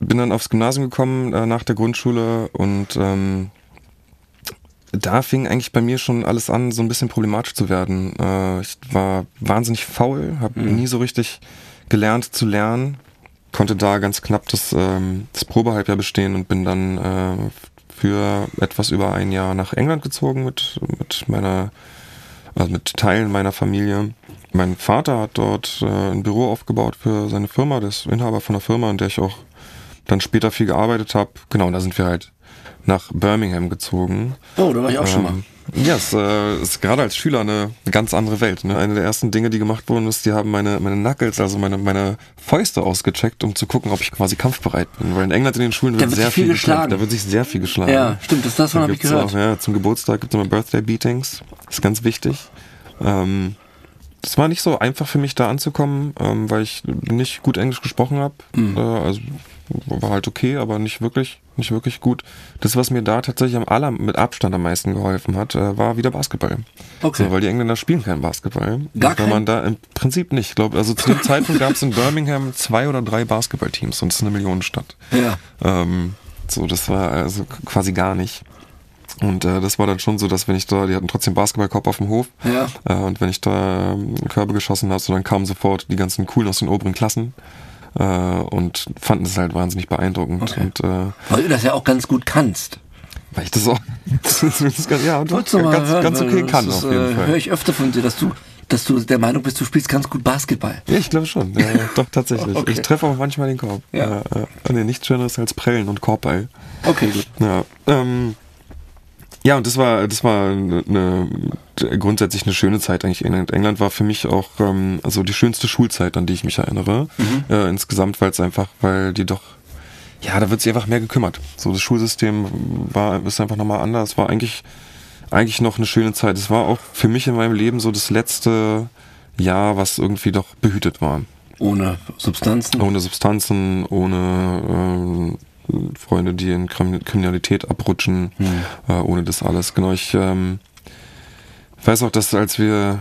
Speaker 3: bin dann aufs Gymnasium gekommen äh, nach der Grundschule und ähm, da fing eigentlich bei mir schon alles an, so ein bisschen problematisch zu werden. Äh, ich war wahnsinnig faul, habe nie so richtig gelernt zu lernen, konnte da ganz knapp das, ähm, das Probehalbjahr bestehen und bin dann äh, für etwas über ein Jahr nach England gezogen mit, mit meiner also mit Teilen meiner Familie. Mein Vater hat dort äh, ein Büro aufgebaut für seine Firma, der ist Inhaber von einer Firma, in der ich auch dann später viel gearbeitet habe. Genau, und da sind wir halt nach Birmingham gezogen.
Speaker 2: Oh, da war ich auch schon mal.
Speaker 3: Ähm, ja, es äh, ist gerade als Schüler eine, ganz andere Welt. Ne? Eine der ersten Dinge, die gemacht wurden, ist, die haben meine, meine Knuckles, also meine, meine Fäuste ausgecheckt, um zu gucken, ob ich quasi kampfbereit bin. Weil in England in den Schulen wird, sehr
Speaker 2: viel geschlagen.
Speaker 3: Da wird sich sehr viel geschlagen.
Speaker 2: Ja, stimmt, das, das
Speaker 3: Da
Speaker 2: habe ich gehört.
Speaker 3: Auch, ja, zum Geburtstag gibt es immer Birthday Beatings. Das ist ganz wichtig. Ähm, es war nicht so einfach für mich da anzukommen, ähm, weil ich nicht gut Englisch gesprochen habe.
Speaker 2: Mhm.
Speaker 3: Äh, also war halt okay, aber nicht wirklich, nicht wirklich gut. Das, was mir da tatsächlich am aller mit Abstand am meisten geholfen hat, äh, war wieder Basketball.
Speaker 2: Okay.
Speaker 3: So, weil die Engländer spielen keinen Basketball.
Speaker 2: Gar
Speaker 3: Weil
Speaker 2: keinen?
Speaker 3: man da im Prinzip nicht. Ich glaube, also zu dem [laughs] Zeitpunkt gab es in Birmingham zwei oder drei Basketballteams und es ist eine Millionenstadt.
Speaker 2: Ja.
Speaker 3: Ähm, so, das war also quasi gar nicht. Und äh, das war dann schon so, dass wenn ich da, die hatten trotzdem Basketballkorb auf dem Hof.
Speaker 2: Ja.
Speaker 3: Äh, und wenn ich da ähm, Körbe geschossen habe, so dann kamen sofort die ganzen Coolen aus den oberen Klassen. Äh, und fanden es halt wahnsinnig beeindruckend.
Speaker 2: Okay.
Speaker 3: Und äh,
Speaker 2: Weil du das ja auch ganz gut kannst.
Speaker 3: weil ich das auch [laughs] das ganz, ja,
Speaker 2: du
Speaker 3: ganz,
Speaker 2: hören,
Speaker 3: ganz okay kann
Speaker 2: ist,
Speaker 3: auf jeden
Speaker 2: äh,
Speaker 3: Fall.
Speaker 2: Höre ich öfter von dir, dass du, dass du der Meinung bist, du spielst ganz gut Basketball.
Speaker 3: Ja, ich glaube schon. Ja, doch, tatsächlich. [laughs]
Speaker 2: Okay.
Speaker 3: Ich treffe auch manchmal den Korb.
Speaker 2: Ja.
Speaker 3: Äh, äh, nee, nichts Schöneres als Prellen und Korbball.
Speaker 2: Okay, gut.
Speaker 3: Ja, ähm, ja, und das war, das war eine, eine, grundsätzlich eine schöne Zeit eigentlich. England, England war für mich auch ähm, also die schönste Schulzeit, an die ich mich erinnere. Äh, insgesamt, weil es einfach, weil die doch, ja, da wird sich einfach mehr gekümmert. So das Schulsystem war ist einfach nochmal anders. War eigentlich eigentlich noch eine schöne Zeit. Es war auch für mich in meinem Leben so das letzte Jahr, was irgendwie doch behütet war.
Speaker 2: Ohne Substanzen.
Speaker 3: Ohne Substanzen, ohne ähm, Freunde, die in Krim Kriminalität abrutschen, äh, ohne das alles. Genau, ich ähm, weiß auch, dass als wir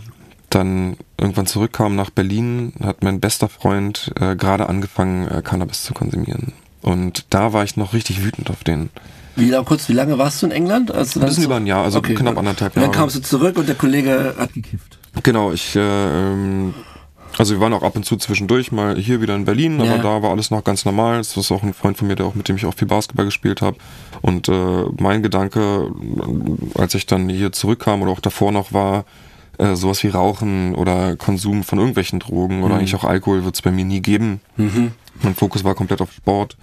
Speaker 3: dann irgendwann zurückkamen nach Berlin, hat mein bester Freund äh, gerade angefangen, äh, Cannabis zu konsumieren. Und da war ich noch richtig wütend auf den.
Speaker 2: Wie, kurz, wie lange warst du in England? Als du
Speaker 3: Ein bisschen über ein Jahr, also knapp anderthalb
Speaker 2: Und dann
Speaker 3: Jahre.
Speaker 2: kamst du zurück und der Kollege hat gekifft.
Speaker 3: Genau, ich, äh, ähm, also wir waren auch ab und zu zwischendurch mal hier wieder in Berlin, aber
Speaker 2: Ja.
Speaker 3: da war alles noch ganz normal. Es ist auch ein Freund von mir, der auch mit dem ich auch viel Basketball gespielt habe. Und äh, mein Gedanke, als ich dann hier zurückkam oder auch davor noch war, äh, sowas wie Rauchen oder Konsum von irgendwelchen Drogen oder eigentlich auch Alkohol wird es bei mir nie geben. Mein Fokus war komplett auf Sport.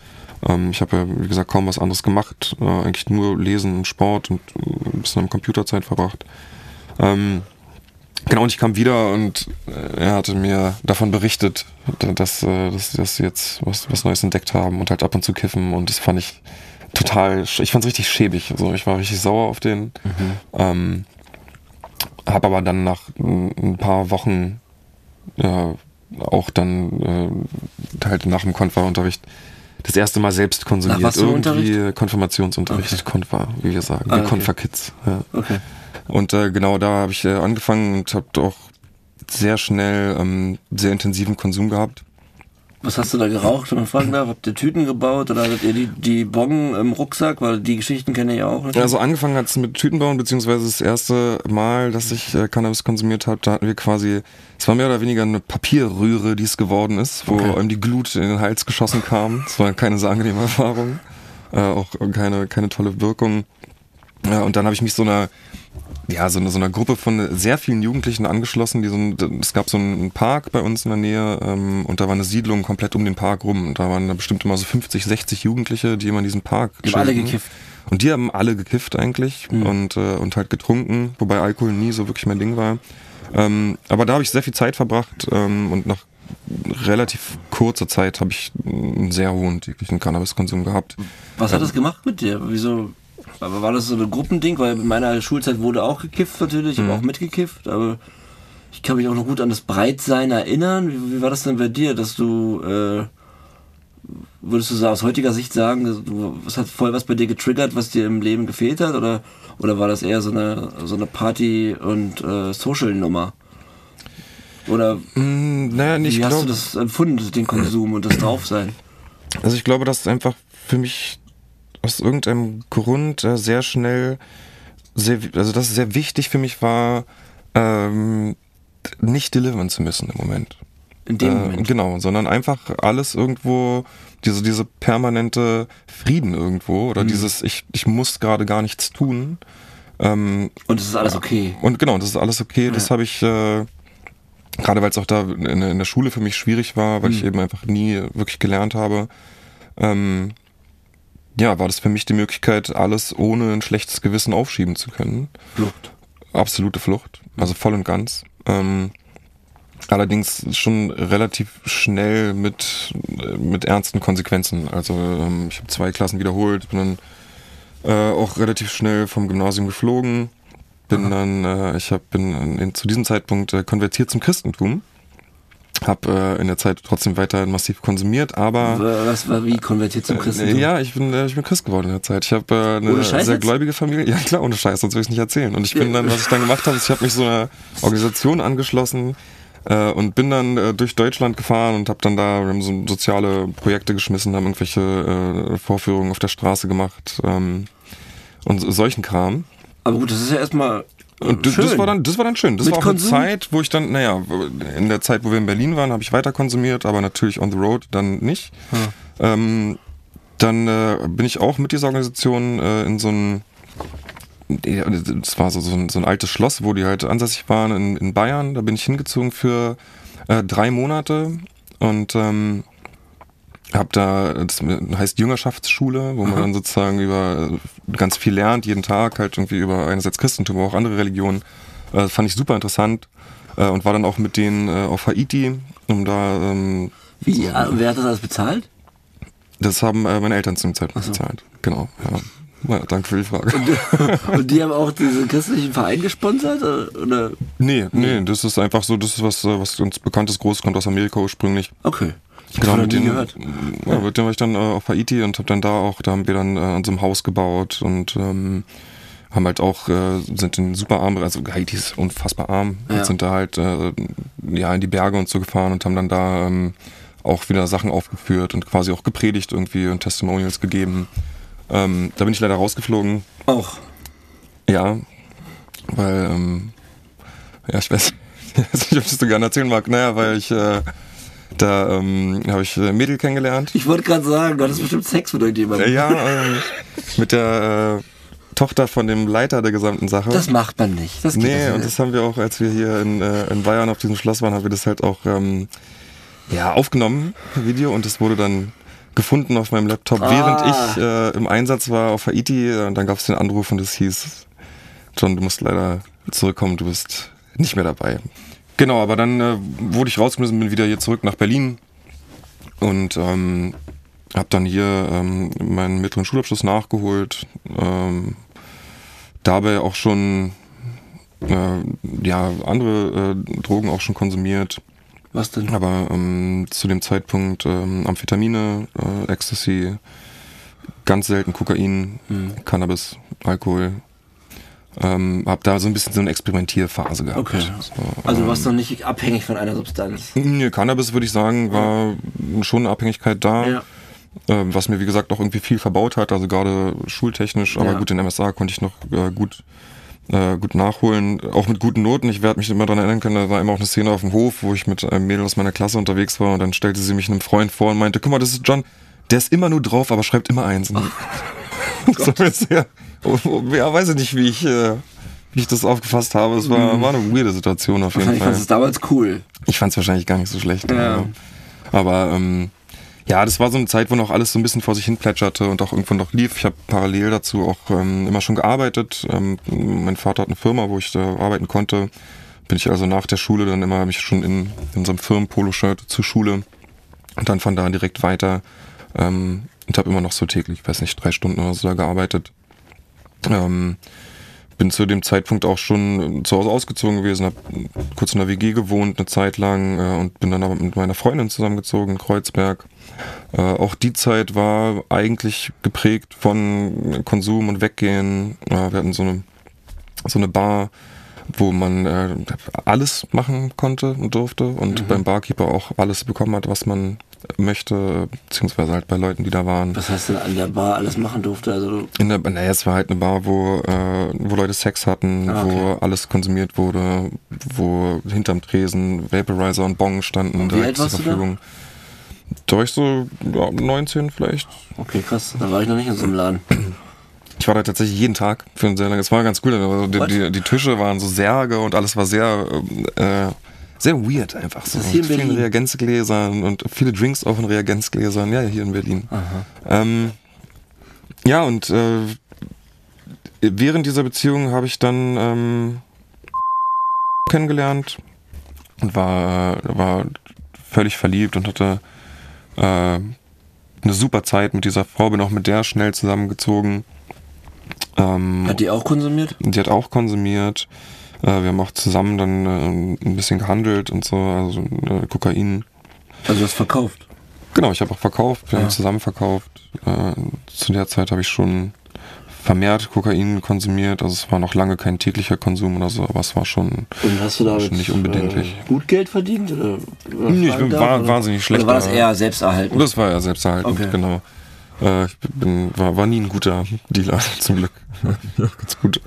Speaker 3: Ähm, ich habe ja, wie gesagt, kaum was anderes gemacht. Äh, eigentlich nur Lesen und Sport und äh, ein bisschen am Computerzeit verbracht. Ähm, Genau, und ich kam wieder und äh, er hatte mir davon berichtet, dass, äh, dass, dass sie jetzt was, was Neues entdeckt haben und halt ab und zu kiffen und das fand ich total, ich fand es richtig schäbig. Also ich war richtig sauer auf den. Ähm, hab aber dann nach ein paar Wochen äh, auch dann äh, halt nach dem Konfa-Unterricht das erste Mal selbst konsumiert.
Speaker 2: was für
Speaker 3: Irgendwie Konfirmationsunterricht, Konfa, wie wir sagen.
Speaker 2: Ah,
Speaker 3: Wir
Speaker 2: okay.
Speaker 3: Konfa-Kids. Ja.
Speaker 2: Okay.
Speaker 3: Und äh, genau da habe ich äh, angefangen und habe auch sehr schnell ähm, sehr intensiven Konsum gehabt.
Speaker 2: Was hast du da geraucht, wenn man fragen darf? Habt ihr Tüten gebaut oder hattet ihr die, die Bongen im Rucksack? Weil die Geschichten kenne ich auch. natürlich.
Speaker 3: Also angefangen hat es mit Tütenbauen, beziehungsweise das erste Mal, dass ich äh, Cannabis konsumiert habe, da hatten wir quasi, es war mehr oder weniger eine Papierrühre, die es geworden ist, wo
Speaker 2: Okay.
Speaker 3: einem die Glut in den Hals geschossen kam. Es war keine so angenehme Erfahrung, äh, auch keine, keine tolle Wirkung. Ja, und dann habe ich mich so einer, ja, so, eine, so einer Gruppe von sehr vielen Jugendlichen angeschlossen. Die so ein, es gab so einen Park bei uns in der Nähe ähm, und da war eine Siedlung komplett um den Park rum. Und da waren da bestimmt immer so 50, 60 Jugendliche, die immer in diesem Park
Speaker 2: Die haben alle
Speaker 3: chillten.
Speaker 2: gekifft.
Speaker 3: Und die haben alle gekifft eigentlich und, äh, und halt getrunken, wobei Alkohol nie so wirklich mein Ding war. Ähm, aber da habe ich sehr viel Zeit verbracht ähm, und nach relativ kurzer Zeit habe ich einen sehr hohen täglichen Cannabiskonsum gehabt.
Speaker 2: Was hat das gemacht mit dir? Wieso? Aber war das so ein Gruppending? Weil in meiner Schulzeit wurde auch gekifft natürlich, ich habe auch mitgekifft, aber ich kann mich auch noch gut an das Breitsein erinnern. Wie, wie war das denn bei dir, dass du, äh, würdest du aus heutiger Sicht sagen, du, was hat voll was bei dir getriggert, was dir im Leben gefehlt hat? Oder, oder war das eher so eine, so eine Party- und äh, Social-Nummer? Oder
Speaker 3: Mm, naja,
Speaker 2: wie hast
Speaker 3: glaub-
Speaker 2: du das empfunden, den Konsum und das Draufsein?
Speaker 3: Also ich glaube, dass es einfach für mich aus irgendeinem Grund äh, sehr schnell, sehr, also dass es sehr wichtig für mich war, ähm, nicht delivern zu müssen im Moment.
Speaker 2: In dem
Speaker 3: Äh,
Speaker 2: Moment.
Speaker 3: Genau, sondern einfach alles irgendwo, diese, diese permanente Frieden irgendwo
Speaker 2: Mhm.
Speaker 3: oder dieses, ich, ich muss gerade gar nichts tun, Ähm,
Speaker 2: Und es ist alles okay.
Speaker 3: und genau, das ist alles okay. Das habe ich, äh, gerade weil es auch da in, in der Schule für mich schwierig war, weil ich eben einfach nie wirklich gelernt habe, ähm, ja, war das für mich die Möglichkeit, alles ohne ein schlechtes Gewissen aufschieben zu können.
Speaker 2: Flucht.
Speaker 3: Absolute Flucht, also voll und ganz. Ähm, allerdings schon relativ schnell mit, mit ernsten Konsequenzen. Also ähm, ich habe zwei Klassen wiederholt, bin dann äh, auch relativ schnell vom Gymnasium geflogen. Bin dann, äh, ich hab, bin in, zu diesem Zeitpunkt äh, konvertiert zum Christentum. Hab äh, in der Zeit trotzdem weiter massiv konsumiert, aber
Speaker 2: Was war wie konvertiert zum Christentum?
Speaker 3: äh, Ja, ich bin, äh, ich bin Christ geworden in der Zeit. Ich habe äh, eine sehr
Speaker 2: jetzt?
Speaker 3: gläubige Familie. Ja klar, ohne Scheiß, sonst würde ich es nicht erzählen. Und ich bin dann, was ich dann gemacht habe, ist, ich habe mich so einer Organisation angeschlossen äh, und bin dann äh, durch Deutschland gefahren und habe dann da, wir haben so soziale Projekte geschmissen, haben irgendwelche äh, Vorführungen auf der Straße gemacht ähm, und so- solchen Kram.
Speaker 2: Aber gut, das ist ja erstmal
Speaker 3: Und das, das war dann, das war dann schön. Das
Speaker 2: Mit
Speaker 3: war auch eine
Speaker 2: Konsum?
Speaker 3: Zeit, wo ich dann, naja, in der Zeit, wo wir in Berlin waren, habe ich weiter konsumiert, aber natürlich on the road dann nicht. Ähm, dann äh, bin ich auch mit dieser Organisation äh, in so ein, ja, das war so, so, ein, so ein altes Schloss, wo die halt ansässig waren in, in Bayern. Da bin ich hingezogen für äh, drei Monate und ähm, hab da, das heißt Jüngerschaftsschule, wo man dann sozusagen über äh, ganz viel lernt, jeden Tag halt irgendwie über einerseits Christentum, aber auch andere Religionen. Äh, Das fand ich super interessant äh, und war dann auch mit denen äh, auf Haiti, um da, ähm,
Speaker 2: Wie, äh, wer hat das alles bezahlt?
Speaker 3: das haben äh, meine Eltern zum Zeitpunkt bezahlt. Genau, ja. ja. Danke für die Frage.
Speaker 2: Und die haben auch diesen christlichen Verein gesponsert? oder-?
Speaker 3: Nee, nee, das ist einfach so, das ist was, äh, was uns bekannt ist, groß, kommt aus Amerika ursprünglich.
Speaker 2: Okay. Ich
Speaker 3: Genau, mit denen,
Speaker 2: gehört.
Speaker 3: ja, mit denen war ich dann äh, auf Haiti und habe dann da auch, da haben wir dann äh, an so einem Haus gebaut und ähm, haben halt auch, äh, sind in super arm, also Haiti ist unfassbar arm,
Speaker 2: Ja.
Speaker 3: und sind da halt äh, ja in die Berge und so gefahren und haben dann da ähm, auch wieder Sachen aufgeführt und quasi auch gepredigt irgendwie und Testimonials gegeben. Ähm, da bin ich leider rausgeflogen,
Speaker 2: Auch.
Speaker 3: ja, weil, ähm, ja, ich weiß, [laughs] ich weiß nicht, ob ich das so gerne erzählen mag. Naja, weil ich, äh, da ähm, habe ich äh, Mädel kennengelernt.
Speaker 2: Ich wollte gerade sagen, du hattest bestimmt Sex mit irgendjemandem.
Speaker 3: Äh, ja, ähm, mit der äh, Tochter von dem Leiter der gesamten Sache.
Speaker 2: Das macht man nicht. Das
Speaker 3: nee,
Speaker 2: das
Speaker 3: und das haben wir auch, als wir hier in, äh, in Bayern auf diesem Schloss waren, haben wir das halt auch ähm, ja, aufgenommen, Video, und das wurde dann gefunden auf meinem Laptop,
Speaker 2: Ah.
Speaker 3: während ich äh, im Einsatz war auf Haiti. Und dann gab es den Anruf und es hieß, John, du musst leider zurückkommen, du bist nicht mehr dabei. Genau, aber dann äh, wurde ich rausgeschmissen, bin wieder hier zurück nach Berlin und ähm, habe dann hier ähm, meinen mittleren Schulabschluss nachgeholt. Ähm, dabei auch schon äh, ja, andere äh, Drogen auch schon konsumiert.
Speaker 2: Was denn?
Speaker 3: Aber ähm, zu dem Zeitpunkt ähm, Amphetamine, äh, Ecstasy, ganz selten Kokain, Cannabis, Alkohol. Ähm, hab da so ein bisschen so eine Experimentierphase gehabt.
Speaker 2: Okay.
Speaker 3: So,
Speaker 2: Also du
Speaker 3: ähm,
Speaker 2: warst noch nicht abhängig von einer Substanz.
Speaker 3: Nee, Cannabis würde ich sagen, war schon eine Abhängigkeit da.
Speaker 2: Ja.
Speaker 3: Ähm, was mir wie gesagt auch irgendwie viel verbaut hat, also gerade schultechnisch, aber
Speaker 2: Ja.
Speaker 3: gut, den MSA konnte ich noch äh, gut, äh, gut nachholen, auch mit guten Noten. Ich werde mich immer daran erinnern können, da war immer auch eine Szene auf dem Hof, wo ich mit einem Mädel aus meiner Klasse unterwegs war und dann stellte sie mich einem Freund vor und meinte, guck mal, das ist John, der ist immer nur drauf, aber schreibt immer eins. [laughs] so sehr, ja, weiß ich nicht, wie ich, äh, wie ich das aufgefasst habe. Es war, war eine weirde Situation auf jeden Fall.
Speaker 2: fandest du es damals cool.
Speaker 3: Ich fand es wahrscheinlich gar nicht so schlecht.
Speaker 2: Ja.
Speaker 3: Aber, aber ähm, ja, das war so eine Zeit, wo noch alles so ein bisschen vor sich hin plätscherte und auch irgendwann noch lief. Ich habe parallel dazu auch ähm, immer schon gearbeitet. Ähm, mein Vater hat eine Firma, wo ich da arbeiten konnte. Bin ich also nach der Schule dann immer mich schon in, in so einem Firmen-Poloshirt zur Schule und dann von da direkt weiter ähm, und habe immer noch so täglich, ich weiß nicht, drei Stunden oder so da gearbeitet. Ähm, bin zu dem Zeitpunkt auch schon zu Hause ausgezogen gewesen, habe kurz in der WG gewohnt eine Zeit lang äh, und bin dann aber mit meiner Freundin zusammengezogen in Kreuzberg. Äh, auch die Zeit war eigentlich geprägt von Konsum und Weggehen. Äh, wir hatten so eine, so eine Bar, wo man äh, alles machen konnte und durfte und beim Barkeeper auch alles bekommen hat, was man möchte, beziehungsweise halt bei Leuten, die da waren.
Speaker 2: Was hast du denn an der Bar alles machen durfte? Also
Speaker 3: In der, naja, es war halt eine Bar, wo, äh, wo Leute Sex hatten,
Speaker 2: Ah,
Speaker 3: wo alles konsumiert wurde, wo hinterm Tresen Vaporizer und Bong standen
Speaker 2: Und wie alt
Speaker 3: zur
Speaker 2: warst du da?
Speaker 3: Verfügung. Da war ich so ja, 19 vielleicht.
Speaker 2: okay, krass. Da war ich noch nicht in so einem Laden.
Speaker 3: Ich war da tatsächlich jeden Tag für ein sehr lange. Es war ganz cool. Also die, die, die, Tische waren so Särge und alles war sehr, äh, sehr weird einfach. So.
Speaker 2: Hier in
Speaker 3: Mit vielen
Speaker 2: Berlin?
Speaker 3: Reagenzgläsern und viele Drinks auch in Reagenzgläsern. Ja, hier in Berlin. Ähm, ja, und äh, während dieser Beziehung habe ich dann ähm, kennengelernt und war, war völlig verliebt und hatte äh, eine super Zeit mit dieser Frau, bin auch mit der schnell zusammengezogen. Ähm,
Speaker 2: Hat die auch konsumiert?
Speaker 3: die hat auch konsumiert. Äh, wir haben auch zusammen dann äh, ein bisschen gehandelt und so, also äh, Kokain.
Speaker 2: Also das verkauft.
Speaker 3: Genau, ich habe auch verkauft, wir
Speaker 2: Ja.
Speaker 3: haben zusammen verkauft. Zu der Zeit habe ich schon vermehrt Kokain konsumiert, also es war noch lange kein täglicher Konsum oder so, aber es war schon
Speaker 2: Und hast du damit
Speaker 3: Schon nicht unbedenklich.
Speaker 2: äh, gut Geld verdient? Oder, oder
Speaker 3: Nee, ich bin
Speaker 2: darf,
Speaker 3: wa-
Speaker 2: oder?
Speaker 3: wahnsinnig schlecht,
Speaker 2: Oder war es eher selbsterhalten?
Speaker 3: Das war ja selbsterhaltend,
Speaker 2: Okay.
Speaker 3: genau. Äh, ich bin, war, war nie ein guter Dealer, [laughs] zum Glück. [laughs] Ganz gut.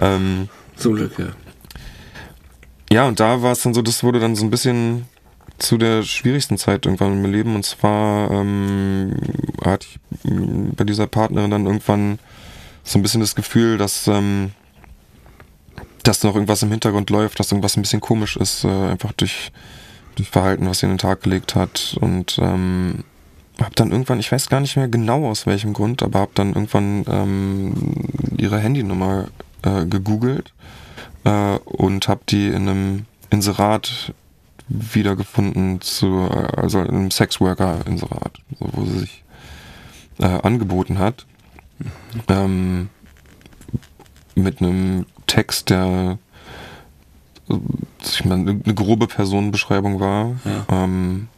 Speaker 3: ähm,
Speaker 2: Zum Glück, ja.
Speaker 3: Ja, und da war es dann so, das wurde dann so ein bisschen zu der schwierigsten Zeit irgendwann meinem Leben. Und zwar ähm, hatte ich bei dieser Partnerin dann irgendwann so ein bisschen das Gefühl, dass, ähm, dass noch irgendwas im Hintergrund läuft, dass irgendwas ein bisschen komisch ist, äh, einfach durch, durch Verhalten, was sie in den Tag gelegt hat. Und ähm, hab dann irgendwann, ich weiß gar nicht mehr genau aus welchem Grund, aber hab dann irgendwann ähm, ihre Handynummer äh, gegoogelt äh, und hab die in einem Inserat wiedergefunden zu, äh, also in einem Sexworker-Inserat, so, wo sie sich äh, angeboten hat. Ähm, mit einem Text, der äh, ich meine, eine grobe Personenbeschreibung war.
Speaker 2: Ja.
Speaker 3: Ähm,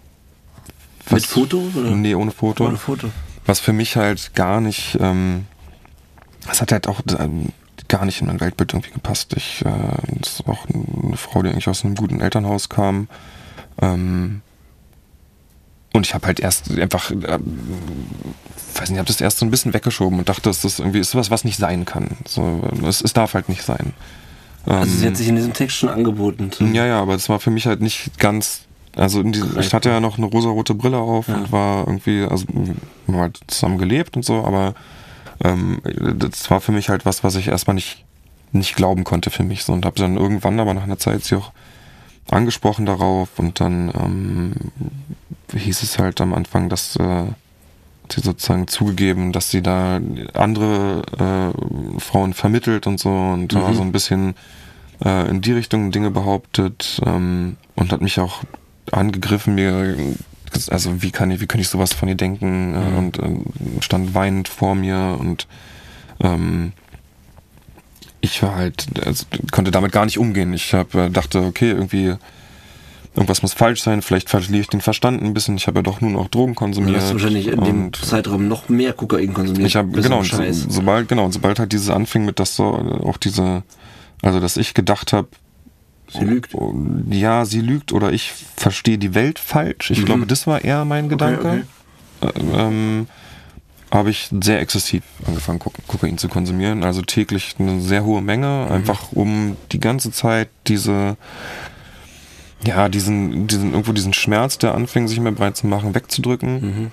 Speaker 2: Mit Foto? Oder?
Speaker 3: Nee, ohne Foto.
Speaker 2: Ohne Foto.
Speaker 3: Was für mich halt gar nicht, ähm, das hat halt auch ähm, gar nicht in mein Weltbild irgendwie gepasst. Ich, äh, das ist auch eine Frau, die eigentlich aus einem guten Elternhaus kam. Ähm, und ich habe halt erst einfach, ähm, weiß nicht, habe das erst so ein bisschen weggeschoben und dachte, das ist irgendwie ist was, was nicht sein kann. So, es, es darf halt nicht sein.
Speaker 2: Also sie
Speaker 3: Ähm,
Speaker 2: hat sich in diesem Text schon angeboten. zu-
Speaker 3: ja, ja, aber das war für mich halt nicht ganz. Also in diesem, ich hatte ja noch eine rosarote Brille auf
Speaker 2: Ja.
Speaker 3: und war irgendwie, also wir haben halt zusammen gelebt und so, aber ähm, das war für mich halt was, was ich erstmal nicht, nicht glauben konnte für mich. So, und habe dann irgendwann aber nach einer Zeit sie auch angesprochen darauf und dann ähm, hieß es halt am Anfang, dass äh, sie sozusagen zugegeben, dass sie da andere äh, Frauen vermittelt und so und
Speaker 2: Mhm.
Speaker 3: so ein bisschen äh, in die Richtung Dinge behauptet ähm, und hat mich auch angegriffen, mir also wie kann ich, wie kann ich sowas von ihr denken äh,
Speaker 2: Mhm.
Speaker 3: und äh, stand weinend vor mir und ähm, ich war halt, also, konnte damit gar nicht umgehen. Ich hab, äh, dachte, okay, irgendwie irgendwas muss falsch sein, vielleicht verliere ich den Verstand ein bisschen. Ich habe ja doch nun auch Drogen
Speaker 2: Du
Speaker 3: konsumiert.
Speaker 2: hast wahrscheinlich in dem
Speaker 3: und
Speaker 2: Zeitraum noch mehr Kokain konsumiert.
Speaker 3: ich habe genau, und so, sobald genau, und sobald halt dieses anfing mit das so auch diese also dass ich gedacht habe,
Speaker 2: Sie lügt.
Speaker 3: ja, sie lügt oder ich verstehe die Welt falsch. Ich
Speaker 2: Mhm.
Speaker 3: glaube, das war eher mein Gedanke.
Speaker 2: okay.
Speaker 3: Äh, Ähm, habe ich sehr exzessiv angefangen, Kok Kokain zu konsumieren. Also täglich eine sehr hohe Menge,
Speaker 2: Mhm.
Speaker 3: einfach um die ganze Zeit diese, ja, diesen, diesen, irgendwo diesen Schmerz, der anfing, sich mir breit zu machen, wegzudrücken.
Speaker 2: Mhm.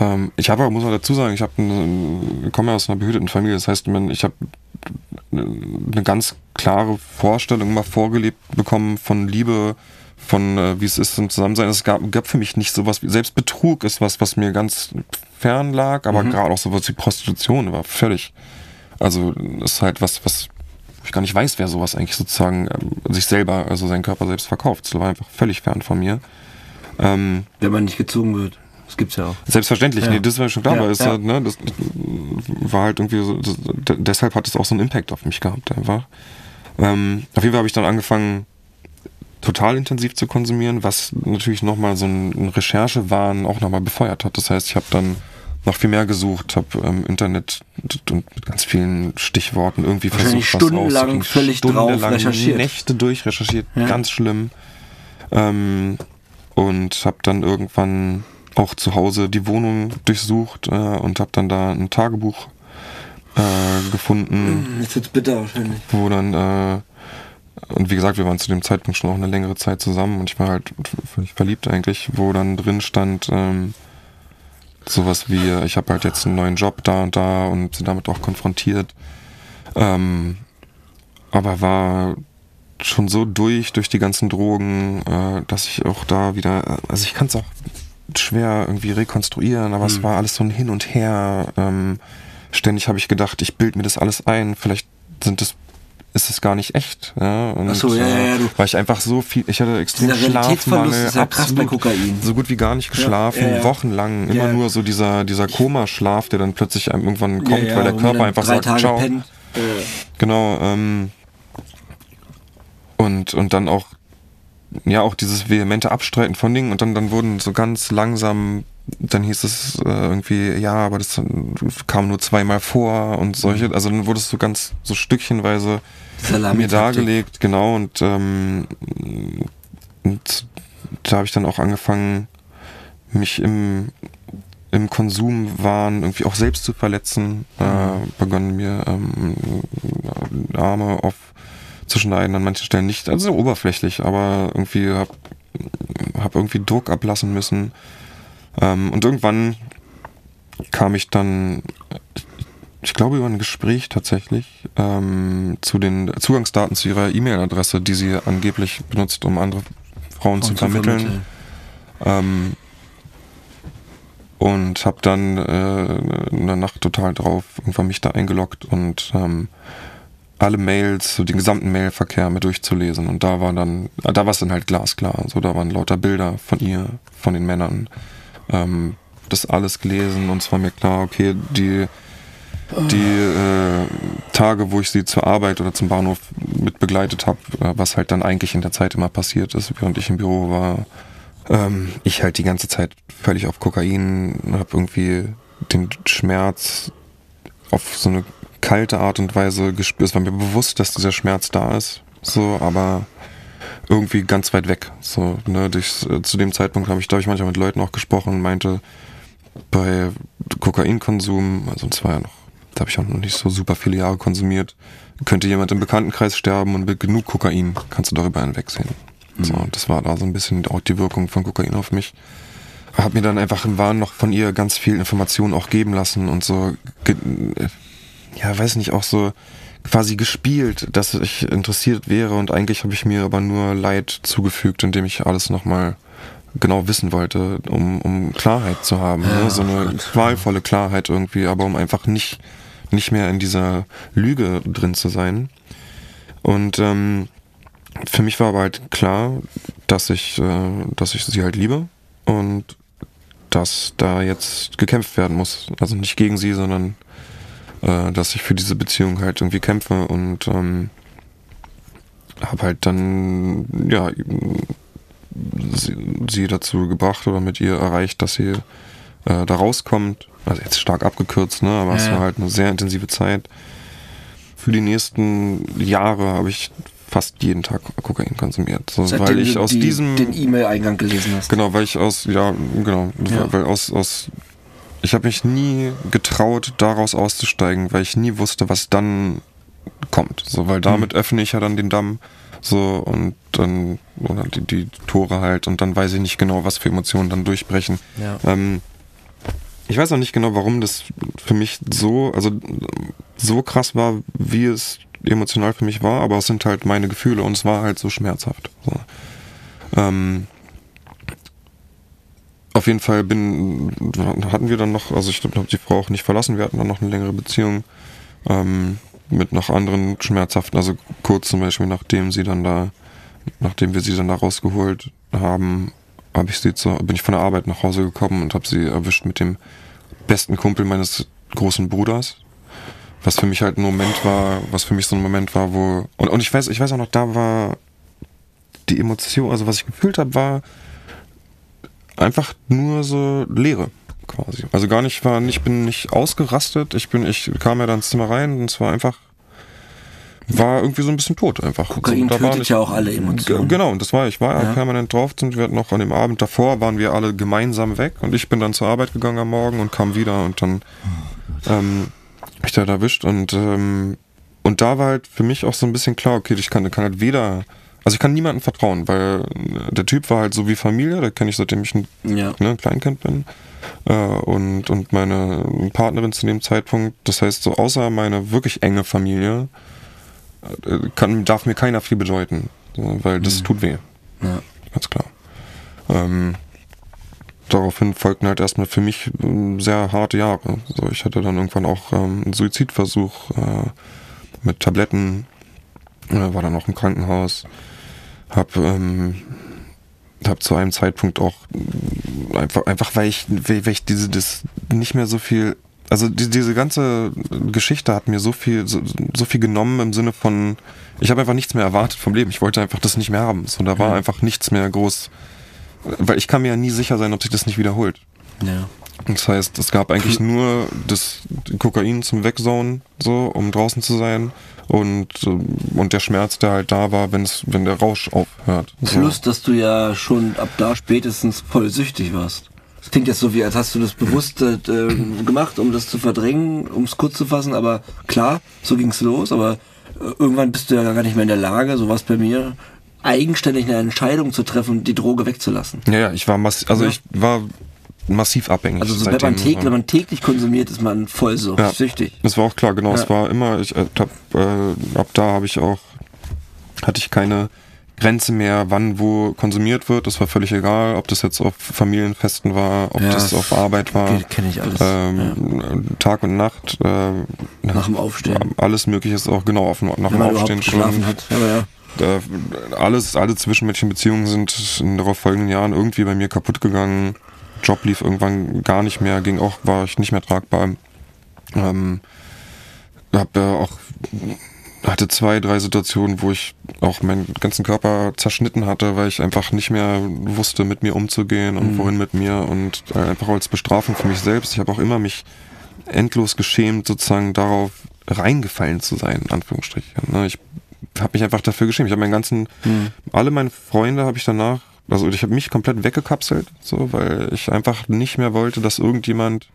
Speaker 3: Ähm, ich habe aber, muss man dazu sagen, ich eine, ich komme ja aus einer behüteten Familie. Das heißt, ich habe eine ganz klare Vorstellung immer vorgelebt bekommen von Liebe, von äh, wie es ist im Zusammensein. Es gab, gab für mich nicht sowas wie, selbst Betrug ist was, was mir ganz fern lag, aber gerade auch sowas wie Prostitution war völlig, also ist halt was, was ich gar nicht weiß, wer sowas eigentlich sozusagen ähm, sich selber, also seinen Körper selbst verkauft. Das war einfach völlig fern von mir. Ähm,
Speaker 2: Wenn man nicht gezogen wird. Das gibt's ja auch.
Speaker 3: Selbstverständlich,
Speaker 2: Ja.
Speaker 3: nee, das war schon klar,
Speaker 2: Ja,
Speaker 3: aber es
Speaker 2: ja.
Speaker 3: halt, ne, das war halt irgendwie so, das, de- deshalb hat es auch so einen Impact auf mich gehabt einfach. Ähm, auf jeden Fall habe ich dann angefangen, total intensiv zu konsumieren, was natürlich nochmal so ein, Recherchewahn auch nochmal befeuert hat. Das heißt, ich habe dann noch viel mehr gesucht, habe im Internet und mit ganz vielen Stichworten irgendwie versucht, was
Speaker 2: stundenlang
Speaker 3: rauszukriegen.
Speaker 2: völlig drauf
Speaker 3: Stundenlang
Speaker 2: recherchiert.
Speaker 3: Nächte durch recherchiert,
Speaker 2: Ja.
Speaker 3: ganz schlimm. Ähm, und habe dann irgendwann auch zu Hause die Wohnung durchsucht äh, und habe dann da ein Tagebuch äh, gefunden,
Speaker 2: Jetzt wird's bitter wahrscheinlich.
Speaker 3: wo dann äh, und wie gesagt, wir waren zu dem Zeitpunkt schon auch eine längere Zeit zusammen und ich war halt völlig verliebt eigentlich, wo dann drin stand, ähm, sowas wie, ich habe halt jetzt einen neuen Job da und da und sind damit auch konfrontiert. Ähm, aber war schon so durch, durch die ganzen Drogen, äh, dass ich auch da wieder, also ich kann es auch schwer irgendwie rekonstruieren, aber mhm. es war alles so ein Hin und Her. Ähm, ständig habe ich gedacht, ich bilde mir das alles ein, vielleicht sind das ist es gar nicht echt. Ja, und,
Speaker 2: Ach so, ja, ja, ja, du.
Speaker 3: Weil ich einfach so viel, ich hatte extrem Schlafmangel,
Speaker 2: ist ja krass bei Kokain.
Speaker 3: so gut wie gar nicht geschlafen,
Speaker 2: Ja, ja,
Speaker 3: wochenlang, immer nur so dieser, dieser Komaschlaf, der dann plötzlich einem irgendwann kommt, weil der Körper einfach sagt,
Speaker 2: Tage
Speaker 3: ciao.
Speaker 2: pennt. Äh,
Speaker 3: Genau, ähm, und, und dann auch, ja, auch dieses vehemente Abstreiten von Dingen und dann, dann wurden so ganz langsam, dann hieß es äh, irgendwie, ja, aber das kam nur zweimal vor und solche, also dann wurde es so ganz, so stückchenweise mir dargelegt, genau, und, ähm, und da habe ich dann auch angefangen, mich im, im Konsumwahn irgendwie auch selbst zu verletzen, äh, begonnen mir ähm, Arme aufzuschneiden, an manchen Stellen nicht, also oberflächlich, aber irgendwie hab, hab irgendwie Druck ablassen müssen. Ähm, und irgendwann kam ich dann, ich glaube über ein Gespräch tatsächlich, ähm, zu den Zugangsdaten zu ihrer E-Mail-Adresse, die sie angeblich benutzt, um andere Frauen zu
Speaker 2: und zu
Speaker 3: vermitteln. Ähm, und habe dann äh, in der Nacht total drauf irgendwann mich da eingeloggt und ähm, alle Mails, so den gesamten Mailverkehr mir durchzulesen. Und da war dann, ah, da war es dann halt glasklar. So, da waren lauter Bilder von ihr, von den Männern. Ähm, das alles gelesen und es war mir klar, okay, die die äh, Tage, wo ich sie zur Arbeit oder zum Bahnhof mit begleitet habe, äh, was halt dann eigentlich in der Zeit immer passiert ist, während ich im Büro war, ähm, ich halt die ganze Zeit völlig auf Kokain, habe irgendwie den Schmerz auf so eine kalte Art und Weise gespürt. Es war mir bewusst, dass dieser Schmerz da ist, so, aber irgendwie ganz weit weg. So, ne, durch, äh, zu dem Zeitpunkt habe ich, glaube ich, manchmal mit Leuten auch gesprochen und meinte, bei Kokainkonsum, also es war ja noch, da habe ich auch noch nicht so super viele Jahre konsumiert, könnte jemand im Bekanntenkreis sterben und mit genug Kokain kannst du darüber hinwegsehen. So, und das war da so ein bisschen auch die Wirkung von Kokain auf mich. Hab mir dann einfach im Wahn noch von ihr ganz viel Informationen auch geben lassen und so, ja, weiß nicht, auch so quasi gespielt, dass ich interessiert wäre und eigentlich habe ich mir aber nur Leid zugefügt, indem ich alles nochmal genau wissen wollte, um, um Klarheit zu haben.
Speaker 2: Ja,
Speaker 3: ne? So eine qualvolle Klarheit irgendwie, aber um einfach nicht, nicht mehr in dieser Lüge drin zu sein. Und ähm, für mich war aber halt klar, dass ich, äh, dass ich sie halt liebe und dass da jetzt gekämpft werden muss. Also nicht gegen sie, sondern äh, dass ich für diese Beziehung halt irgendwie kämpfe und ähm, habe halt dann ja sie, sie dazu gebracht oder mit ihr erreicht, dass sie äh, da rauskommt. Also jetzt stark abgekürzt, ne? Aber es
Speaker 2: Ja, ja.
Speaker 3: war halt eine sehr intensive Zeit. Für die nächsten Jahre habe ich fast jeden Tag Kokain konsumiert. So, weil ich aus
Speaker 2: die,
Speaker 3: diesem
Speaker 2: den E-Mail-Eingang gelesen hast.
Speaker 3: Genau, weil ich aus, ja, genau,
Speaker 2: Ja.
Speaker 3: weil aus, aus, ich habe mich nie getraut, daraus auszusteigen, weil ich nie wusste, was dann kommt. So, weil damit öffne ich ja dann den Damm, so, und dann, oder die, die Tore halt, und dann weiß ich nicht genau, was für Emotionen dann durchbrechen.
Speaker 2: Ja.
Speaker 3: Ähm, ich weiß auch nicht genau, warum das für mich so, also so krass war, wie es emotional für mich war, aber es sind halt meine Gefühle und es war halt so schmerzhaft. So. Ähm, auf jeden Fall bin, hatten wir dann noch, also ich habe die Frau auch nicht verlassen, wir hatten dann noch eine längere Beziehung ähm, mit noch anderen schmerzhaften, also kurz zum Beispiel nachdem sie dann da, nachdem wir sie dann da rausgeholt haben, habe ich sie zu, bin ich von der Arbeit nach Hause gekommen und habe sie erwischt mit dem besten Kumpel meines großen Bruders. Was für mich halt ein Moment war, was für mich so ein Moment war, wo. Und, und ich weiß, ich weiß auch noch, da war die Emotion, also was ich gefühlt habe, war einfach nur so Leere quasi. Also gar nicht war, ich bin nicht ausgerastet, ich bin, ich kam ja da ins Zimmer rein und es war einfach, war irgendwie so ein bisschen tot einfach.
Speaker 2: Kokain
Speaker 3: so,
Speaker 2: tötet ja auch alle Emotionen.
Speaker 3: Genau, und das war, ich war ja, permanent drauf und wir hatten noch an dem Abend davor waren wir alle gemeinsam weg und ich bin dann zur Arbeit gegangen am Morgen und kam wieder und dann ähm, hab ich da erwischt und ähm, und da war halt für mich auch so ein bisschen klar, okay, ich kann, kann halt weder, also ich kann niemandem vertrauen, weil äh, der Typ war halt so wie Familie, der kenne ich seitdem ich ein
Speaker 2: Ja.
Speaker 3: ne, Kleinkind bin. äh, und, und meine Partnerin zu dem Zeitpunkt. Das heißt, so außer meine wirklich enge Familie äh, kann, darf mir keiner viel bedeuten, so, weil das
Speaker 2: Mhm.
Speaker 3: tut weh.
Speaker 2: Ja.
Speaker 3: Ganz klar. Ähm, daraufhin folgten halt erstmal für mich ähm, sehr harte Jahre. So, ich hatte dann irgendwann auch ähm, einen Suizidversuch äh, mit Tabletten, war dann auch im Krankenhaus, hab, ähm, hab zu einem Zeitpunkt auch äh, einfach, einfach weil ich, weil weil ich diese, das nicht mehr so viel, also die, diese ganze Geschichte hat mir so viel, so, so viel genommen im Sinne von, ich habe einfach nichts mehr erwartet vom Leben. Ich wollte einfach das nicht mehr haben. So, da war
Speaker 2: Ja.
Speaker 3: einfach nichts mehr groß, weil ich kann mir ja nie sicher sein, ob sich das nicht wiederholt.
Speaker 2: Ja.
Speaker 3: Das heißt, es gab eigentlich nur das Kokain zum Wegsauen, so, um draußen zu sein. Und, und der Schmerz, der halt da war, wenn's, wenn der Rausch aufhört. So.
Speaker 2: Plus, dass du ja schon ab da spätestens voll süchtig warst. Das klingt jetzt so wie, als hast du das bewusst äh, gemacht, um das zu verdrängen, um es kurz zu fassen, aber klar, so ging's los, aber äh, irgendwann bist du ja gar nicht mehr in der Lage, so was bei mir, eigenständig eine Entscheidung zu treffen, die Droge wegzulassen.
Speaker 3: Ja, ja, ich war massiv, also
Speaker 2: Ja.
Speaker 3: ich war massiv abhängig.
Speaker 2: Also so, wenn, man täglich, wenn man täglich konsumiert, ist man voll so
Speaker 3: Ja.
Speaker 2: süchtig.
Speaker 3: Das war auch klar, genau.
Speaker 2: Ja.
Speaker 3: Es war immer, ich äh, hab, äh, ab da habe ich auch, hatte ich keine Grenze mehr, wann wo konsumiert wird. Das war völlig egal, ob das jetzt auf Familienfesten war, ob
Speaker 2: Ja,
Speaker 3: das auf Arbeit war.
Speaker 2: Kenne ich alles.
Speaker 3: Ähm, Tag und Nacht. Äh,
Speaker 2: Nach dem Aufstehen.
Speaker 3: Alles mögliche ist auch genau auf, nach
Speaker 2: Wenn
Speaker 3: dem Aufstehen schon.
Speaker 2: hat. Aber ja.
Speaker 3: Da, alles, alle zwischenmenschlichen Beziehungen sind in den darauf folgenden Jahren irgendwie bei mir kaputt gegangen. Job lief irgendwann gar nicht mehr, ging auch, war ich nicht mehr tragbar. Ähm, hab ja auch, hatte zwei, drei Situationen, wo ich auch meinen ganzen Körper zerschnitten hatte, weil ich einfach nicht mehr wusste, mit mir umzugehen und
Speaker 2: Mhm.
Speaker 3: wohin mit mir und äh, einfach als Bestrafung für mich selbst. Ich habe auch immer mich endlos geschämt, sozusagen darauf reingefallen zu sein, in Anführungsstrichen. Ne? Ich habe mich einfach dafür geschämt. Ich habe meinen ganzen,
Speaker 2: Mhm.
Speaker 3: alle meine Freunde habe ich danach, also ich habe mich komplett weggekapselt, so, weil ich einfach nicht mehr wollte, dass irgendjemand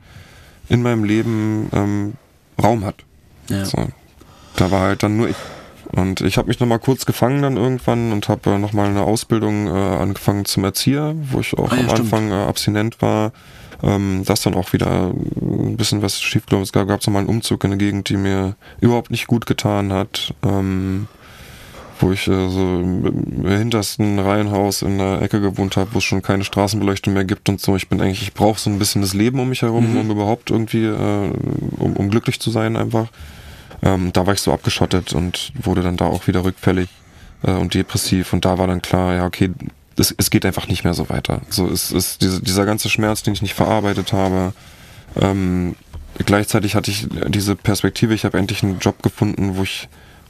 Speaker 3: in meinem Leben ähm, Raum hat.
Speaker 2: Ja.
Speaker 3: So. Da war halt dann nur ich. Und ich habe mich nochmal kurz gefangen dann irgendwann und habe äh, nochmal eine Ausbildung äh, angefangen zum Erzieher, wo ich auch
Speaker 2: Ah ja,
Speaker 3: am
Speaker 2: stimmt.
Speaker 3: Anfang äh, abstinent war. Ähm, das dann auch wieder ein bisschen was schiefgelaufen ist. Es gab es nochmal einen Umzug in eine Gegend, die mir überhaupt nicht gut getan hat. Ähm, wo ich äh, so im im hintersten Reihenhaus in der Ecke gewohnt habe, wo es schon keine Straßenbeleuchtung mehr gibt und so. Ich bin eigentlich, ich brauche so ein bisschen das Leben um mich herum,
Speaker 2: Mhm.
Speaker 3: um überhaupt irgendwie, äh, um, um glücklich zu sein einfach. Ähm, da war ich so abgeschottet und wurde dann da auch wieder rückfällig äh, und depressiv und da war dann klar, ja okay, es, es geht einfach nicht mehr so weiter. So es ist diese, dieser ganze Schmerz, den ich nicht verarbeitet habe. Ähm, gleichzeitig hatte ich diese Perspektive, ich habe endlich einen Job gefunden, wo ich,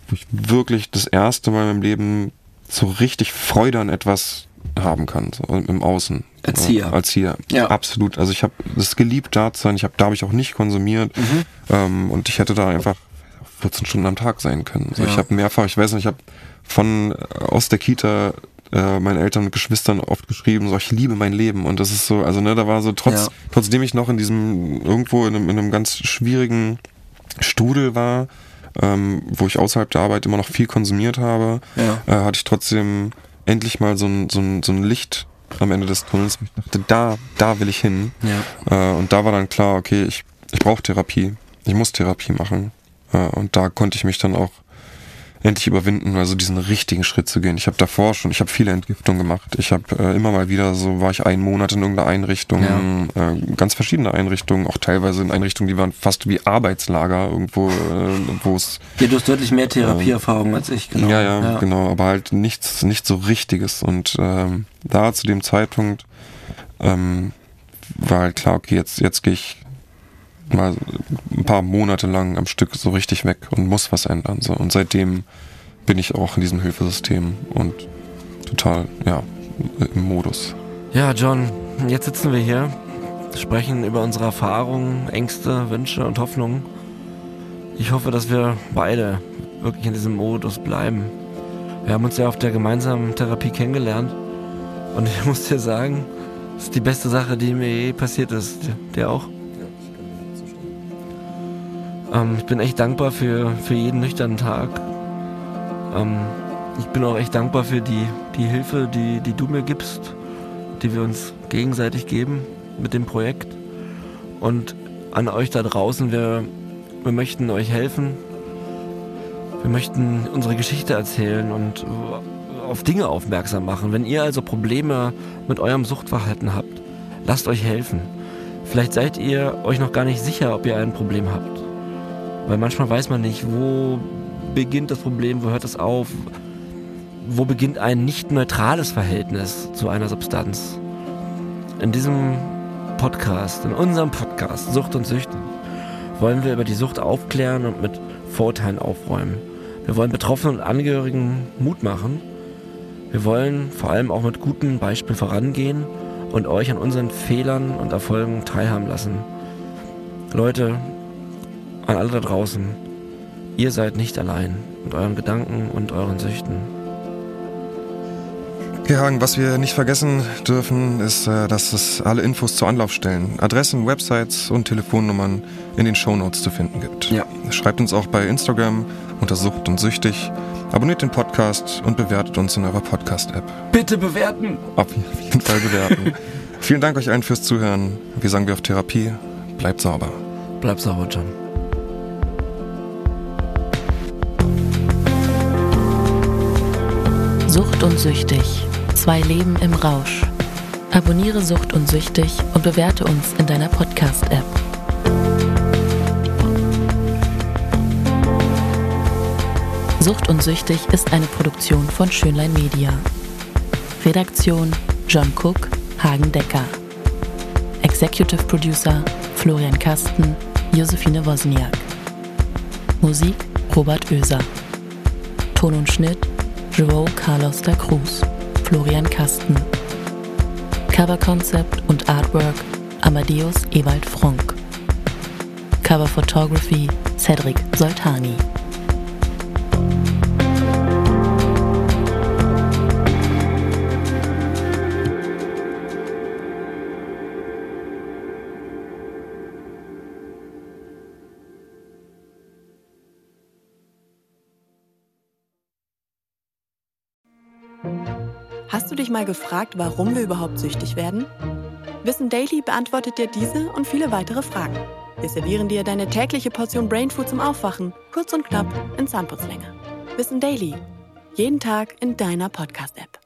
Speaker 3: wo ich wirklich das erste Mal in meinem Leben so richtig Freude an etwas haben kann, so im Außen.
Speaker 2: Erzieher.
Speaker 3: Ja, Erzieher.
Speaker 2: Ja.
Speaker 3: Absolut. Also ich habe es geliebt, da zu sein. Ich habe, da habe ich auch nicht konsumiert.
Speaker 2: Mhm.
Speaker 3: Ähm, und ich hätte da einfach 14 Stunden am Tag sein können. So,
Speaker 2: Ja.
Speaker 3: Ich habe mehrfach, ich weiß nicht, ich habe von äh, aus der Kita äh, meinen Eltern und Geschwistern oft geschrieben, so ich liebe mein Leben. Und das ist so, also ne, da war so trotz,
Speaker 2: Ja.
Speaker 3: trotzdem ich noch in diesem irgendwo in einem, in einem ganz schwierigen Strudel war, ähm, wo ich außerhalb der Arbeit immer noch viel konsumiert habe,
Speaker 2: Ja.
Speaker 3: äh, hatte ich trotzdem endlich mal so ein, so ein, so ein Licht am Ende des Tunnels. Ich dachte, da, da will ich hin.
Speaker 2: Ja.
Speaker 3: Äh, und da war dann klar, okay, ich, ich brauche Therapie. Ich muss Therapie machen. Äh, und da konnte ich mich dann auch endlich überwinden, also diesen richtigen Schritt zu gehen. Ich habe davor schon, ich habe viele Entgiftungen gemacht. Ich habe äh, immer mal wieder so, war ich einen Monat in irgendeiner Einrichtung, äh, ganz verschiedene Einrichtungen, auch teilweise in Einrichtungen, die waren fast wie Arbeitslager irgendwo, äh, wo es
Speaker 2: ja, du hast deutlich mehr Therapieerfahrung als ich, genau.
Speaker 3: ja, ja, genau, aber halt nichts, nichts so Richtiges. Und ähm, da zu dem Zeitpunkt ähm, war halt klar, okay, jetzt, jetzt gehe ich mal ein paar Monate lang am Stück so richtig weg und muss was ändern. So. Und seitdem bin ich auch in diesem Hilfesystem und total, ja, im Modus.
Speaker 1: Ja, John, jetzt sitzen wir hier, sprechen über unsere Erfahrungen, Ängste, Wünsche und Hoffnungen. Ich hoffe, dass wir beide wirklich in diesem Modus bleiben. Wir haben uns ja auf der gemeinsamen Therapie kennengelernt und ich [laughs] muss dir sagen, das ist die beste Sache, die mir je passiert ist. Der auch? Ähm, ich bin echt dankbar für, für jeden nüchternen Tag. Ähm, ich bin auch echt dankbar für die, die Hilfe, die, die du mir gibst, die wir uns gegenseitig geben mit dem Projekt.
Speaker 2: Und an euch da draußen, wir, wir möchten euch helfen. Wir möchten unsere Geschichte erzählen und auf Dinge aufmerksam machen. Wenn ihr also Probleme mit eurem Suchtverhalten habt, lasst euch helfen. Vielleicht seid ihr euch noch gar nicht sicher, ob ihr ein Problem habt. Weil manchmal weiß man nicht, wo beginnt das Problem, wo hört es auf, wo beginnt ein nicht neutrales Verhältnis zu einer Substanz. In diesem Podcast, in unserem Podcast Sucht und Süchten, wollen wir über die Sucht aufklären und mit Vorurteilen aufräumen. Wir wollen Betroffenen und Angehörigen Mut machen. Wir wollen vor allem auch mit gutem Beispiel vorangehen und euch an unseren Fehlern und Erfolgen teilhaben lassen. Leute, an alle da draußen, ihr seid nicht allein mit euren Gedanken und euren Süchten.
Speaker 3: Okay, Hagen, was wir nicht vergessen dürfen, ist, äh, dass es alle Infos zu Anlaufstellen, Adressen, Websites und Telefonnummern in den Shownotes zu finden gibt.
Speaker 2: Ja.
Speaker 3: Schreibt uns auch bei Instagram unter Sucht und Süchtig, abonniert den Podcast und bewertet uns in eurer Podcast-App.
Speaker 2: Bitte bewerten!
Speaker 3: Auf jeden Fall bewerten. [laughs] Vielen Dank euch allen fürs Zuhören. Wir sagen wir auf Therapie. Bleibt sauber.
Speaker 2: Bleib sauber, John.
Speaker 4: Sucht und Süchtig. Zwei Leben im Rausch. Abonniere Sucht und Süchtig und bewerte uns in deiner Podcast-App. Sucht und Süchtig ist eine Produktion von Schönlein Media. Redaktion John Cook, Hagen Decker. Executive Producer Florian Kasten, Josephine Wozniak. Musik Robert Oeser. Ton und Schnitt João Carlos da Cruz, Florian Kasten. Cover Concept und Artwork Amadeus Ewald Fronk. Cover Photography Cedric Soltani.
Speaker 5: Mal gefragt, warum wir überhaupt süchtig werden? Wissen Daily beantwortet dir diese und viele weitere Fragen. Wir servieren dir deine tägliche Portion Brainfood zum Aufwachen, kurz und knapp in Zahnputzlänge. Wissen Daily. Jeden Tag in deiner Podcast-App.